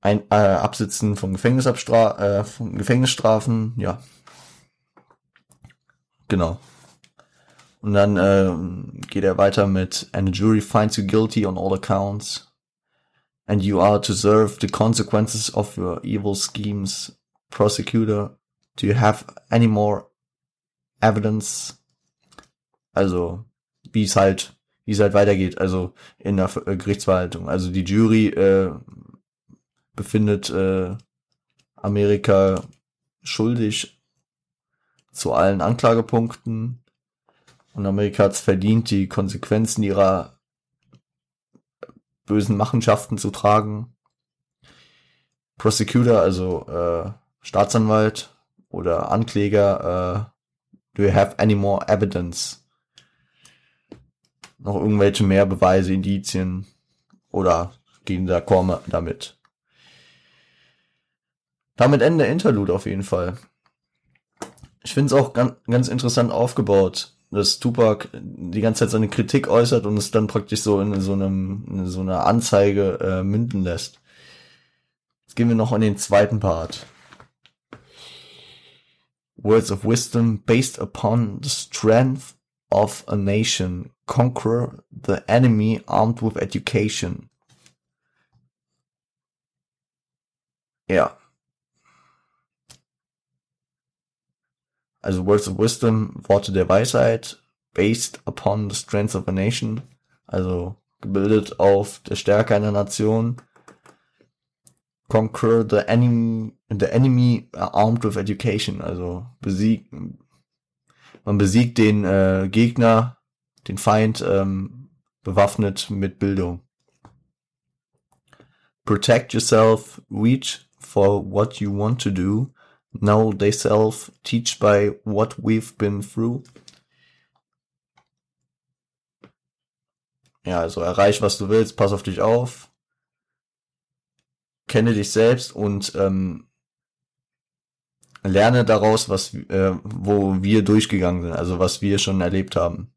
ein, äh, Absitzen von, Gefängnisabstra äh, von Gefängnisstrafen, ja, Genau. Und dann äh, geht er weiter mit And the jury finds you guilty on all accounts. And you are to serve the consequences of your evil schemes. Prosecutor, do you have any more evidence? Also, wie es halt, wie es halt weitergeht, also in der Gerichtsverhaltung. Also die Jury äh, befindet äh, Amerika schuldig zu allen Anklagepunkten. Und Amerika hat es verdient, die Konsequenzen ihrer bösen Machenschaften zu tragen. Prosecutor, also äh, Staatsanwalt oder Ankläger, äh, do you have any more evidence? Noch irgendwelche mehr Beweise, Indizien oder gehen da komme damit? Damit Ende Interlude auf jeden Fall ich finde es auch ganz, ganz interessant aufgebaut, dass Tupac die ganze Zeit seine Kritik äußert und es dann praktisch so in so einem in so einer Anzeige äh, münden lässt. Jetzt gehen wir noch in den zweiten Part. Words of wisdom based upon the strength of a nation conquer the enemy armed with education. Ja. Also Words of Wisdom, Worte der Weisheit, based upon the strength of a nation, also gebildet auf der Stärke einer Nation. Conquer the enemy, the enemy armed with education, also besiegt, man besiegt den äh, Gegner, den Feind ähm, bewaffnet mit Bildung. Protect yourself, reach for what you want to do, know they self, teach by what we've been through. Ja, also erreich, was du willst, pass auf dich auf, kenne dich selbst und ähm, lerne daraus, was äh, wo wir durchgegangen sind, also was wir schon erlebt haben.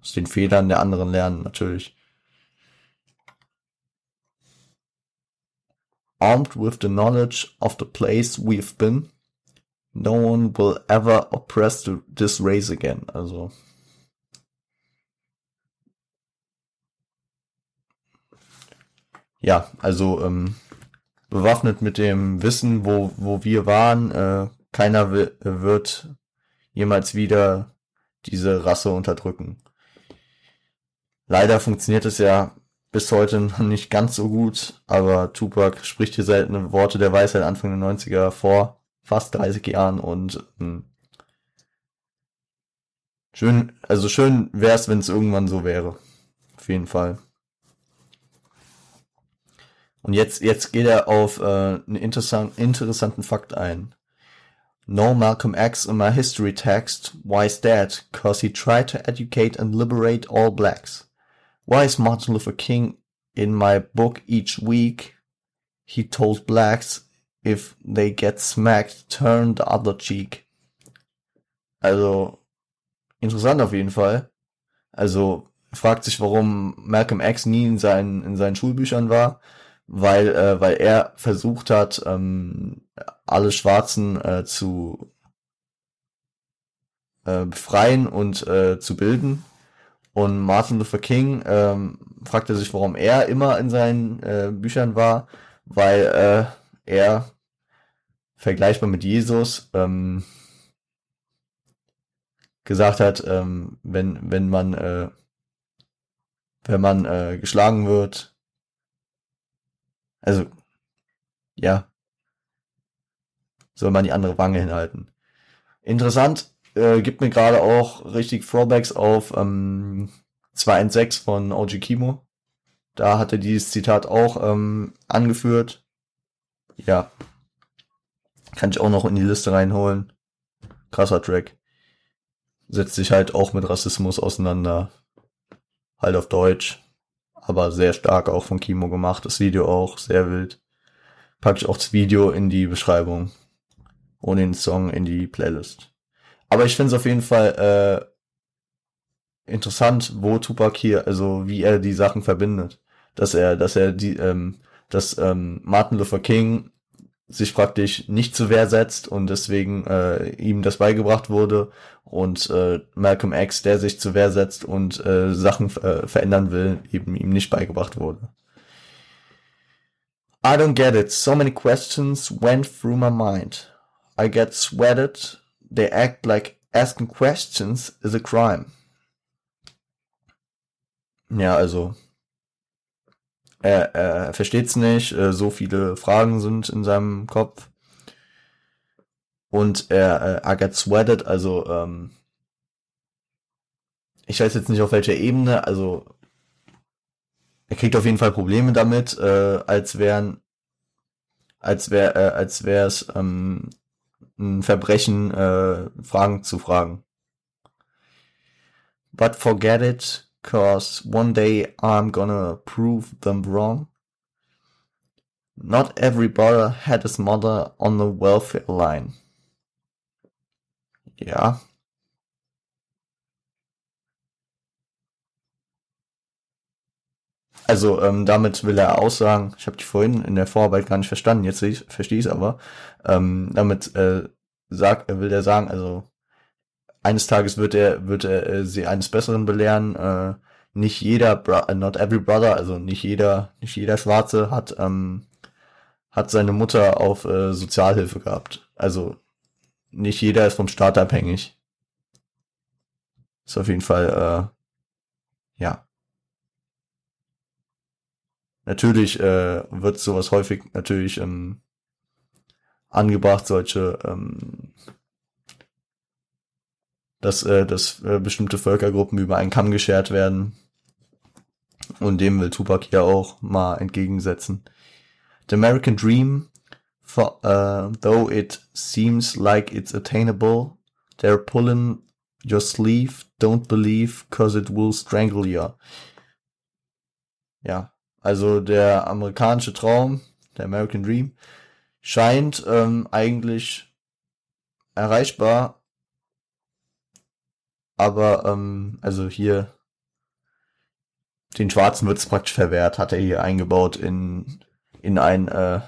Aus den Fehlern der anderen lernen, natürlich. Armed with the knowledge of the place we've been, no one will ever oppress this race again. Also. Ja, also ähm, bewaffnet mit dem Wissen, wo, wo wir waren. Äh, keiner wird jemals wieder diese Rasse unterdrücken. Leider funktioniert es ja bis heute noch nicht ganz so gut, aber Tupac spricht hier seltene Worte der Weisheit Anfang der 90er vor fast 30 Jahren und ähm, schön, also schön wäre es, wenn es irgendwann so wäre. Auf jeden Fall. Und jetzt, jetzt geht er auf äh, einen interessant, interessanten Fakt ein. No Malcolm X in my history text. Why is that? Cause he tried to educate and liberate all blacks. Why is Martin Luther King in my book each week? He told blacks if they get smacked, turn the other cheek. Also, interessant auf jeden Fall. Also, fragt sich, warum Malcolm X nie in seinen, in seinen Schulbüchern war weil, äh, weil er versucht hat, ähm, alle Schwarzen äh, zu äh, befreien und äh, zu bilden. Und Martin Luther King ähm, fragte sich, warum er immer in seinen äh, Büchern war, weil äh, er vergleichbar mit Jesus ähm, gesagt hat, ähm, wenn wenn man äh, wenn man äh, geschlagen wird, also, ja. Soll man die andere Wange hinhalten. Interessant, äh, gibt mir gerade auch richtig Throwbacks auf ähm, 216 von OG Kimo. Da hat er dieses Zitat auch ähm, angeführt. Ja. Kann ich auch noch in die Liste reinholen. Krasser Track. Setzt sich halt auch mit Rassismus auseinander. Halt auf Deutsch aber sehr stark auch von Kimo gemacht. Das Video auch sehr wild. Packe ich auch das Video in die Beschreibung und den Song in die Playlist. Aber ich finde es auf jeden Fall äh, interessant, wo Tupac hier, also wie er die Sachen verbindet. Dass er, dass er die, ähm, dass ähm, Martin Luther King sich praktisch nicht zur Wehr setzt und deswegen äh, ihm das beigebracht wurde und äh, Malcolm X, der sich zur Wehr setzt und äh, Sachen äh, verändern will, eben ihm nicht beigebracht wurde. I don't get it. So many questions went through my mind. I get sweated. They act like asking questions is a crime. Ja, also er, er versteht's nicht, äh, so viele Fragen sind in seinem Kopf. Und er, äh, I get sweated, also ähm, ich weiß jetzt nicht auf welcher Ebene, also er kriegt auf jeden Fall Probleme damit, äh, als wären, als wär, äh, als wäre es ähm, ein Verbrechen, äh, Fragen zu fragen. But forget it, cause one day I'm gonna prove them wrong. Not every brother had his mother on the welfare line. Ja. Also ähm, damit will er aussagen, ich habe die vorhin in der Vorarbeit gar nicht verstanden, jetzt verstehe ich es aber, ähm, damit äh, sagt, will er sagen, also eines Tages wird er, wird er äh, sie eines Besseren belehren. Äh, nicht jeder, Bro äh, not every brother, also nicht jeder, nicht jeder Schwarze hat, ähm, hat seine Mutter auf äh, Sozialhilfe gehabt. Also nicht jeder ist vom Staat abhängig. Ist auf jeden Fall, äh, ja. Natürlich äh, wird sowas häufig natürlich ähm, angebracht, solche ähm, dass, äh, dass äh, bestimmte Völkergruppen über einen Kamm geschert werden. Und dem will Tupac ja auch mal entgegensetzen. The American Dream For, uh, though it seems like it's attainable, they're pulling your sleeve, don't believe, cause it will strangle you. Ja, also der amerikanische Traum, der American Dream, scheint ähm, eigentlich erreichbar, aber ähm, also hier den Schwarzen wird es praktisch verwehrt, hat er hier eingebaut in in ein äh,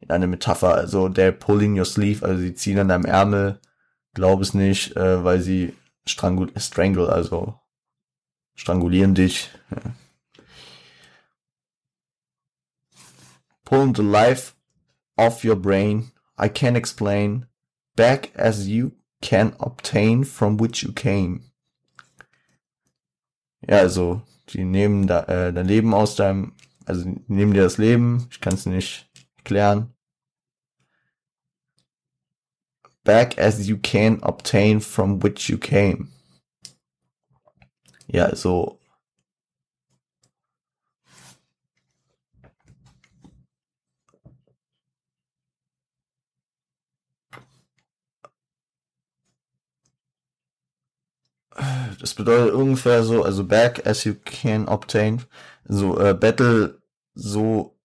in eine Metapher. Also der pulling your sleeve, also sie ziehen an deinem Ärmel, glaub es nicht, äh, weil sie strangul strangle, also strangulieren dich. Ja. Pulling the life off your brain, I can explain, back as you can obtain from which you came. Ja, also, die nehmen da, äh, dein Leben aus deinem, also nehmen dir das Leben, ich kann es nicht erklären. Back as you can obtain from which you came. Ja, also das bedeutet ungefähr so, also back as you can obtain, so äh, battle so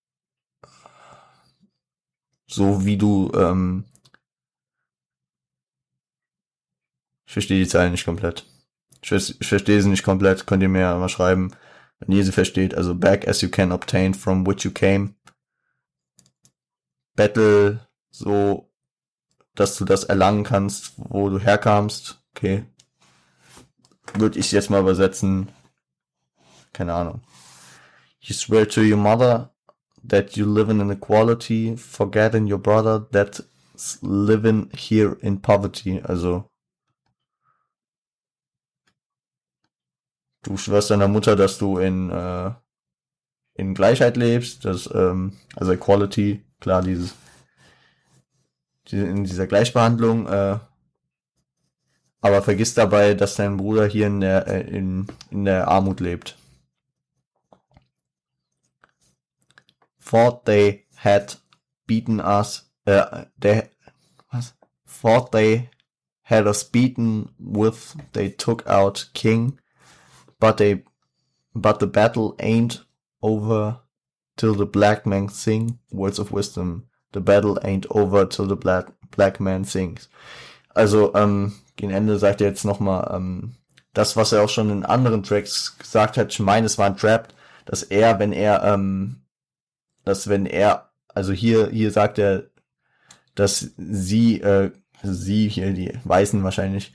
so wie du ähm, ich verstehe die Zeilen nicht komplett. Ich, ich verstehe sie nicht komplett, könnt ihr mir mal schreiben, wenn ihr sie versteht. Also back as you can obtain from which you came. Battle so, dass du das erlangen kannst, wo du herkamst. Okay, würde ich jetzt mal übersetzen. Keine Ahnung. You swear to your mother that you live in inequality, forgetting your brother that's living here in poverty. Also, du schwörst deiner Mutter, dass du in, äh, in Gleichheit lebst, dass, ähm, also Equality, klar, dieses, in dieser Gleichbehandlung, äh, aber vergiss dabei, dass dein Bruder hier in der, äh, in, in der Armut lebt. Thought they had beaten us, äh, they, was? Thought they had us beaten with, they took out king, but they, but the battle ain't over till the black man sing, words of wisdom. The battle ain't over till the black, black man sings. Also, ähm, gegen Ende sagt er jetzt nochmal, ähm, das, was er auch schon in anderen Tracks gesagt hat, ich meine, es war ein Trap, dass er, wenn er, ähm, dass wenn er, also hier, hier sagt er, dass sie, äh, sie hier, die Weißen wahrscheinlich,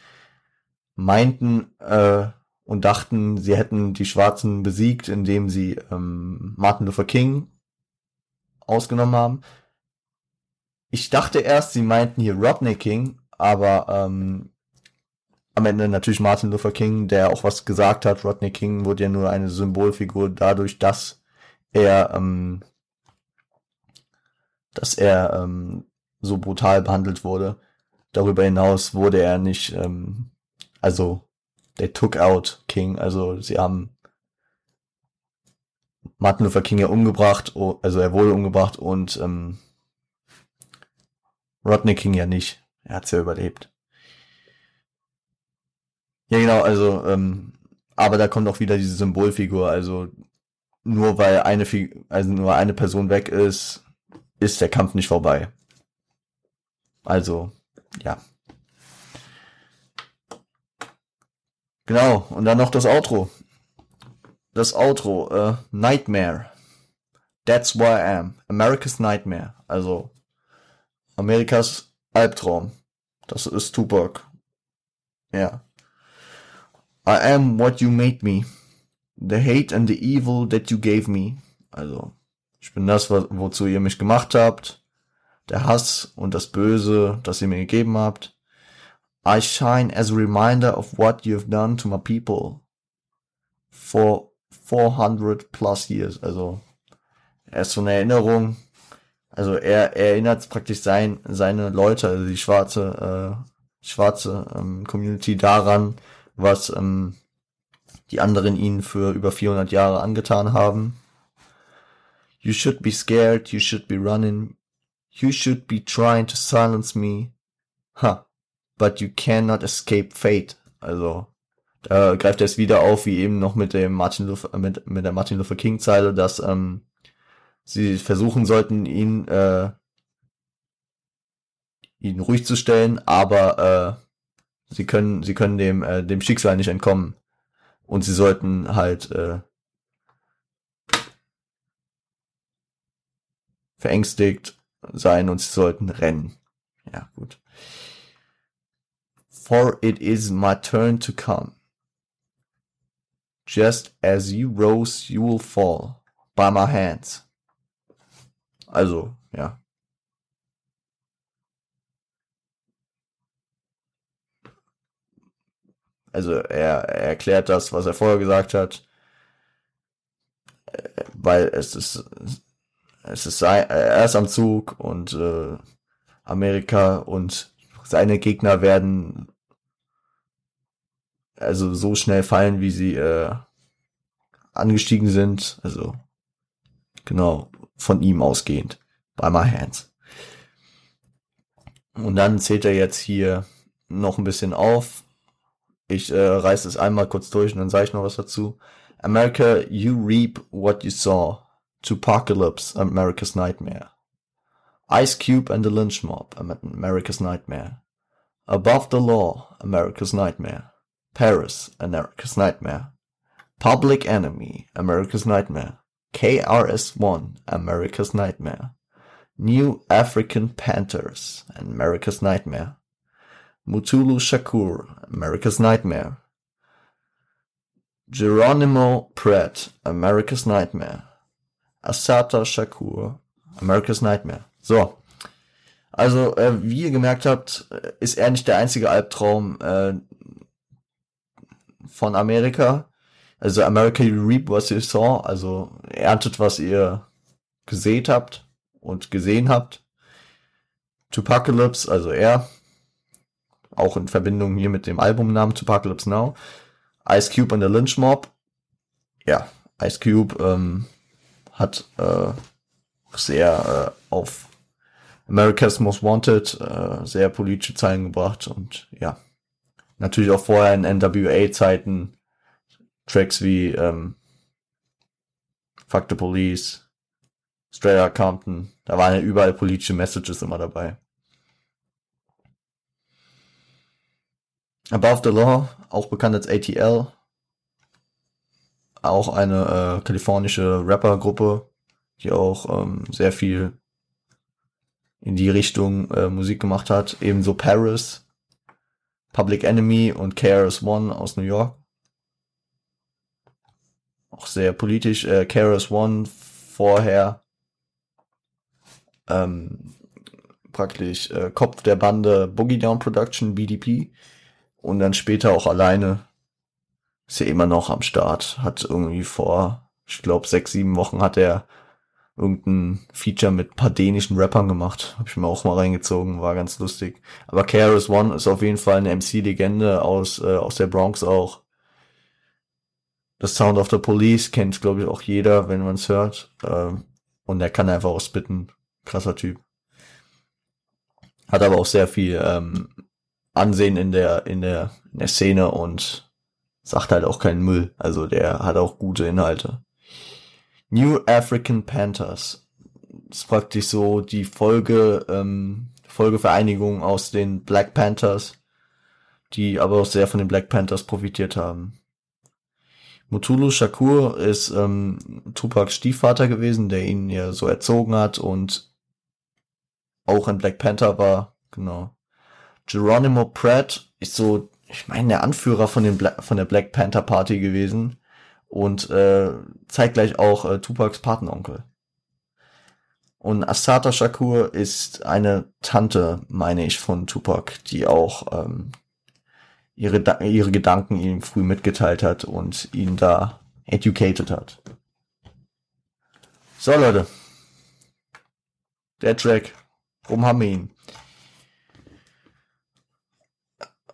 meinten äh, und dachten, sie hätten die Schwarzen besiegt, indem sie ähm, Martin Luther King ausgenommen haben. Ich dachte erst, sie meinten hier Rodney King, aber ähm, am Ende natürlich Martin Luther King, der auch was gesagt hat. Rodney King wurde ja nur eine Symbolfigur dadurch, dass er, ähm, dass er ähm, so brutal behandelt wurde. Darüber hinaus wurde er nicht, ähm, also they took out King, also sie haben Martin Luther King ja umgebracht, also er wurde umgebracht und ähm, Rodney King ja nicht. Er hat's ja überlebt. Ja, genau, also, ähm, aber da kommt auch wieder diese Symbolfigur, also nur weil eine Figur, also nur eine Person weg ist, ist der Kampf nicht vorbei. Also, ja. Genau, und dann noch das Outro. Das Outro, äh, Nightmare. That's where I am. America's Nightmare. Also, Amerikas Albtraum. Das ist Tupac. Ja. I am what you made me. The hate and the evil that you gave me. Also, ich bin das, wozu ihr mich gemacht habt. Der Hass und das Böse, das ihr mir gegeben habt. I shine as a reminder of what you've done to my people. For 400 plus years. Also, er ist so eine Erinnerung. Also, er, er erinnert praktisch sein, seine Leute, also die schwarze, äh, schwarze ähm, Community daran, was ähm, die anderen ihnen für über 400 Jahre angetan haben. You should be scared, you should be running, You should be trying to silence me. Ha. Huh. But you cannot escape fate. Also, da greift er es wieder auf, wie eben noch mit dem Martin Luther, mit, mit der Martin Luther King Zeile, dass ähm, sie versuchen sollten, ihn äh, ihn ruhig zu stellen, aber äh, sie können sie können dem äh, dem Schicksal nicht entkommen und sie sollten halt äh, verängstigt sein und sie sollten rennen. Ja, gut. For it is my turn to come. Just as you rose, you will fall by my hands. Also, ja. Also er, er erklärt das, was er vorher gesagt hat, weil es ist es ist sein, er ist am Zug und äh, Amerika und seine Gegner werden also so schnell fallen, wie sie äh, angestiegen sind. Also genau von ihm ausgehend. By my hands. Und dann zählt er jetzt hier noch ein bisschen auf. Ich äh, reiße es einmal kurz durch und dann sage ich noch was dazu. America, you reap what you saw. Tupacalypse, America's Nightmare. Ice Cube and the Lynch Mob, America's Nightmare. Above the Law, America's Nightmare. Paris, America's Nightmare. Public Enemy, America's Nightmare. KRS-One, America's Nightmare. New African Panthers, America's Nightmare. Mutulu Shakur, America's Nightmare. Geronimo Pratt, America's Nightmare. Asata Shakur, America's Nightmare. So. Also, äh, wie ihr gemerkt habt, äh, ist er nicht der einzige Albtraum äh, von Amerika. Also America you reap what you saw, also erntet, was ihr gesät habt und gesehen habt. Tupacalypse, also er, auch in Verbindung hier mit dem Albumnamen Tupacalypse Now. Ice Cube und der Lynch Mob. Ja, Ice Cube ähm, hat äh, sehr äh, auf America's Most Wanted äh, sehr politische Zeilen gebracht und ja, natürlich auch vorher in NWA-Zeiten Tracks wie ähm, Fuck the Police, Straight Outta Compton, da waren ja überall politische Messages immer dabei. Above the Law, auch bekannt als ATL, auch eine äh, kalifornische Rappergruppe, die auch ähm, sehr viel in die Richtung äh, Musik gemacht hat. Ebenso Paris, Public Enemy und KRS One aus New York. Auch sehr politisch. Äh, KRS One vorher ähm, praktisch äh, Kopf der Bande Boogie Down Production, BDP. Und dann später auch alleine ist ja immer noch am Start. Hat irgendwie vor, ich glaube, sechs, sieben Wochen hat er irgendein Feature mit paar dänischen Rappern gemacht. Hab ich mir auch mal reingezogen, war ganz lustig. Aber KRS One ist auf jeden Fall eine MC-Legende aus, äh, aus der Bronx auch. Das Sound of the Police kennt, glaube ich, auch jeder, wenn man es hört. Ähm, und er kann einfach auch spitten. Krasser Typ. Hat aber auch sehr viel ähm, Ansehen in der, in der, in der Szene und sagt halt auch keinen Müll. Also der hat auch gute Inhalte. New African Panthers. Das ist praktisch so die Folge, ähm, Folgevereinigung aus den Black Panthers, die aber auch sehr von den Black Panthers profitiert haben. Mutulu Shakur ist ähm, Tupacs Stiefvater gewesen, der ihn ja so erzogen hat und auch ein Black Panther war, genau. Geronimo Pratt ist so ich meine, der Anführer von, den Bla von der Black Panther Party gewesen und äh, zeigt gleich auch äh, Tupacs Patenonkel. Und Asata Shakur ist eine Tante, meine ich, von Tupac, die auch ähm, ihre, ihre Gedanken ihm früh mitgeteilt hat und ihn da educated hat. So, Leute. Der Track. Warum haben wir ihn?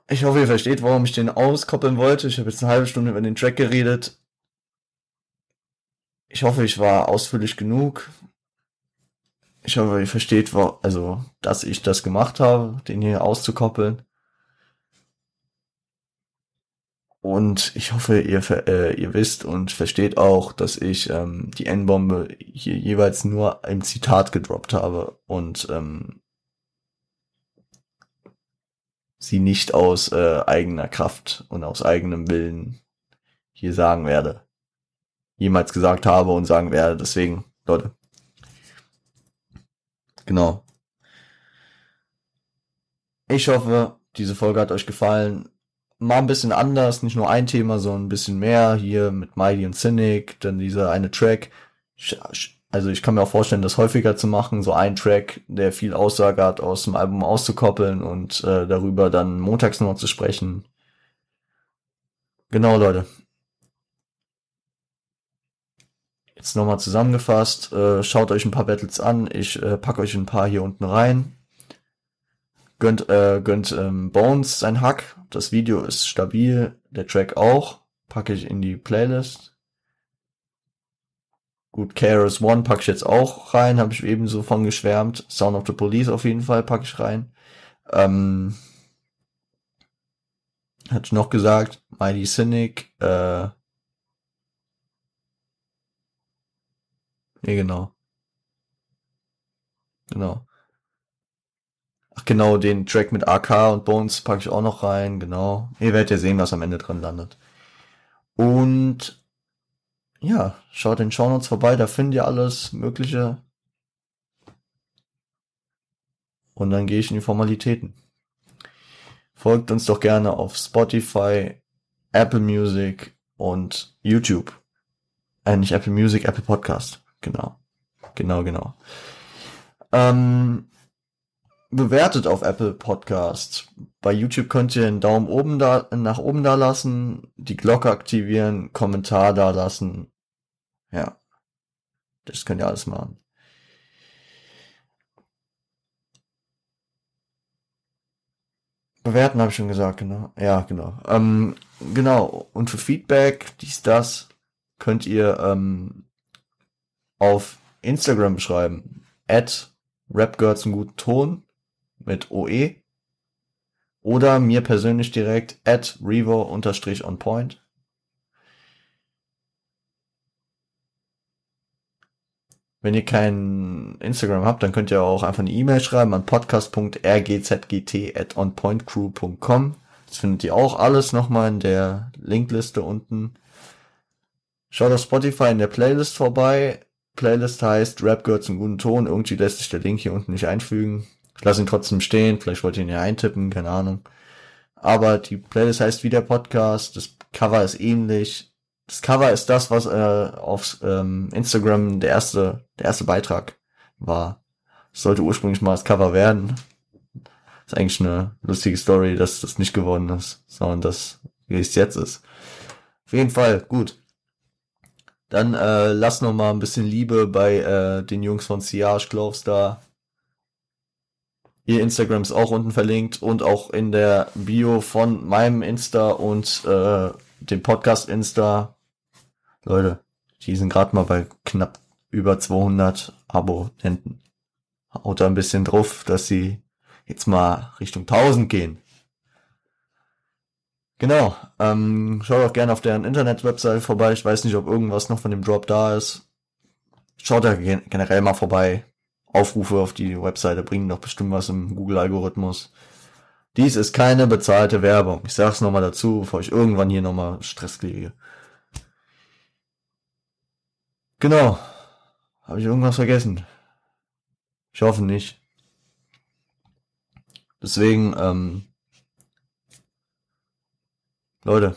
Ich hoffe, ihr versteht, warum ich den auskoppeln wollte. Ich habe jetzt eine halbe Stunde über den Track geredet. Ich hoffe, ich war ausführlich genug. Ich hoffe, ihr versteht, wo, also, dass ich das gemacht habe, den hier auszukoppeln. Und ich hoffe, ihr, äh, ihr wisst und versteht auch, dass ich ähm, die N-Bombe hier jeweils nur im Zitat gedroppt habe und ähm, sie nicht aus äh, eigener Kraft und aus eigenem Willen hier sagen werde. Jemals gesagt habe und sagen werde. Deswegen, Leute. Genau. Ich hoffe, diese Folge hat euch gefallen mal ein bisschen anders, nicht nur ein Thema, sondern ein bisschen mehr. Hier mit Mighty und Cynic, dann dieser eine Track. Also ich kann mir auch vorstellen, das häufiger zu machen, so ein Track, der viel Aussage hat, aus dem Album auszukoppeln und äh, darüber dann montags noch zu sprechen. Genau, Leute. Jetzt nochmal zusammengefasst, äh, schaut euch ein paar Battles an, ich äh, packe euch ein paar hier unten rein gönnt, äh, gönnt ähm, Bones sein Hack. Das Video ist stabil, der Track auch. Packe ich in die Playlist. Gut, KRS One packe ich jetzt auch rein, habe ich eben so von geschwärmt. Sound of the Police auf jeden Fall packe ich rein. Ähm, hat noch gesagt, Mighty Cynic, äh, nee, genau. Genau. Ach genau, den Track mit AK und Bones packe ich auch noch rein, genau. Ihr werdet ja sehen, was am Ende drin landet. Und ja, schaut in Shownotes vorbei, da findet ihr alles Mögliche. Und dann gehe ich in die Formalitäten. Folgt uns doch gerne auf Spotify, Apple Music und YouTube. Äh, nicht Apple Music, Apple Podcast. Genau. Genau, genau. Ähm, bewertet auf Apple Podcast. Bei YouTube könnt ihr einen Daumen oben da, nach oben da lassen, die Glocke aktivieren, Kommentar da lassen. Ja. Das könnt ihr alles machen. Bewerten habe ich schon gesagt, genau. Ja, genau. Ähm, genau. Und für Feedback, dies, das, könnt ihr ähm, auf Instagram schreiben. At rapgirls guten Ton mit OE oder mir persönlich direkt at revo unterstrich on point. Wenn ihr kein Instagram habt, dann könnt ihr auch einfach eine E-Mail schreiben an podcast.rgzgt at onpointcrew.com. Das findet ihr auch alles nochmal in der Linkliste unten. Schaut auf Spotify in der Playlist vorbei. Playlist heißt Rap gehört zum guten Ton. Irgendwie lässt sich der Link hier unten nicht einfügen. Ich lasse ihn trotzdem stehen, vielleicht wollt ihr ihn ja eintippen, keine Ahnung. Aber die Playlist heißt wie der Podcast, das Cover ist ähnlich. Das Cover ist das, was äh, auf ähm, Instagram der erste, der erste Beitrag war. Das sollte ursprünglich mal das Cover werden. Das ist eigentlich eine lustige Story, dass das nicht geworden ist, sondern dass wie es jetzt ist. Auf jeden Fall, gut. Dann äh, lass noch mal ein bisschen Liebe bei äh, den Jungs von Siage Gloves da. Ihr Instagram ist auch unten verlinkt und auch in der Bio von meinem Insta und äh, dem Podcast Insta. Leute, die sind gerade mal bei knapp über 200 Abonnenten. Haut da ein bisschen drauf, dass sie jetzt mal Richtung 1000 gehen. Genau. Ähm, schaut auch gerne auf deren Internet-Website vorbei. Ich weiß nicht, ob irgendwas noch von dem Drop da ist. Schaut da generell mal vorbei. Aufrufe auf die Webseite bringen doch bestimmt was im Google-Algorithmus. Dies ist keine bezahlte Werbung. Ich sag's nochmal dazu, bevor ich irgendwann hier nochmal Stress kriege. Genau. Habe ich irgendwas vergessen? Ich hoffe nicht. Deswegen, ähm, Leute,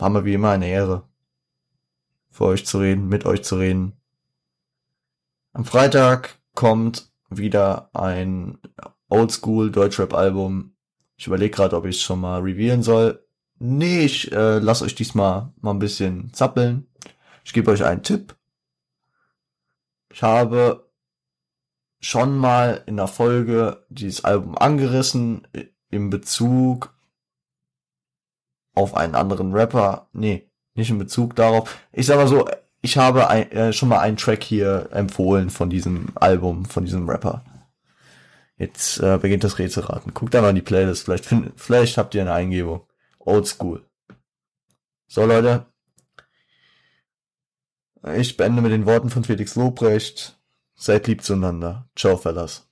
haben wir wie immer eine Ehre, vor euch zu reden, mit euch zu reden. Am Freitag kommt wieder ein Oldschool Deutschrap-Album. Ich überlege gerade, ob ich es schon mal revealen soll. Nee, ich äh, lasse euch diesmal mal ein bisschen zappeln. Ich gebe euch einen Tipp. Ich habe schon mal in der Folge dieses Album angerissen im Bezug auf einen anderen Rapper. Nee, nicht in Bezug darauf. Ich sag mal so, ich habe ein, äh, schon mal einen Track hier empfohlen von diesem Album, von diesem Rapper. Jetzt äh, beginnt das Rätselraten. Guckt da mal in die Playlist, vielleicht, find, vielleicht habt ihr eine Eingebung. Old School. So, Leute. Ich beende mit den Worten von Felix Lobrecht. Seid lieb zueinander. Ciao, Fellas.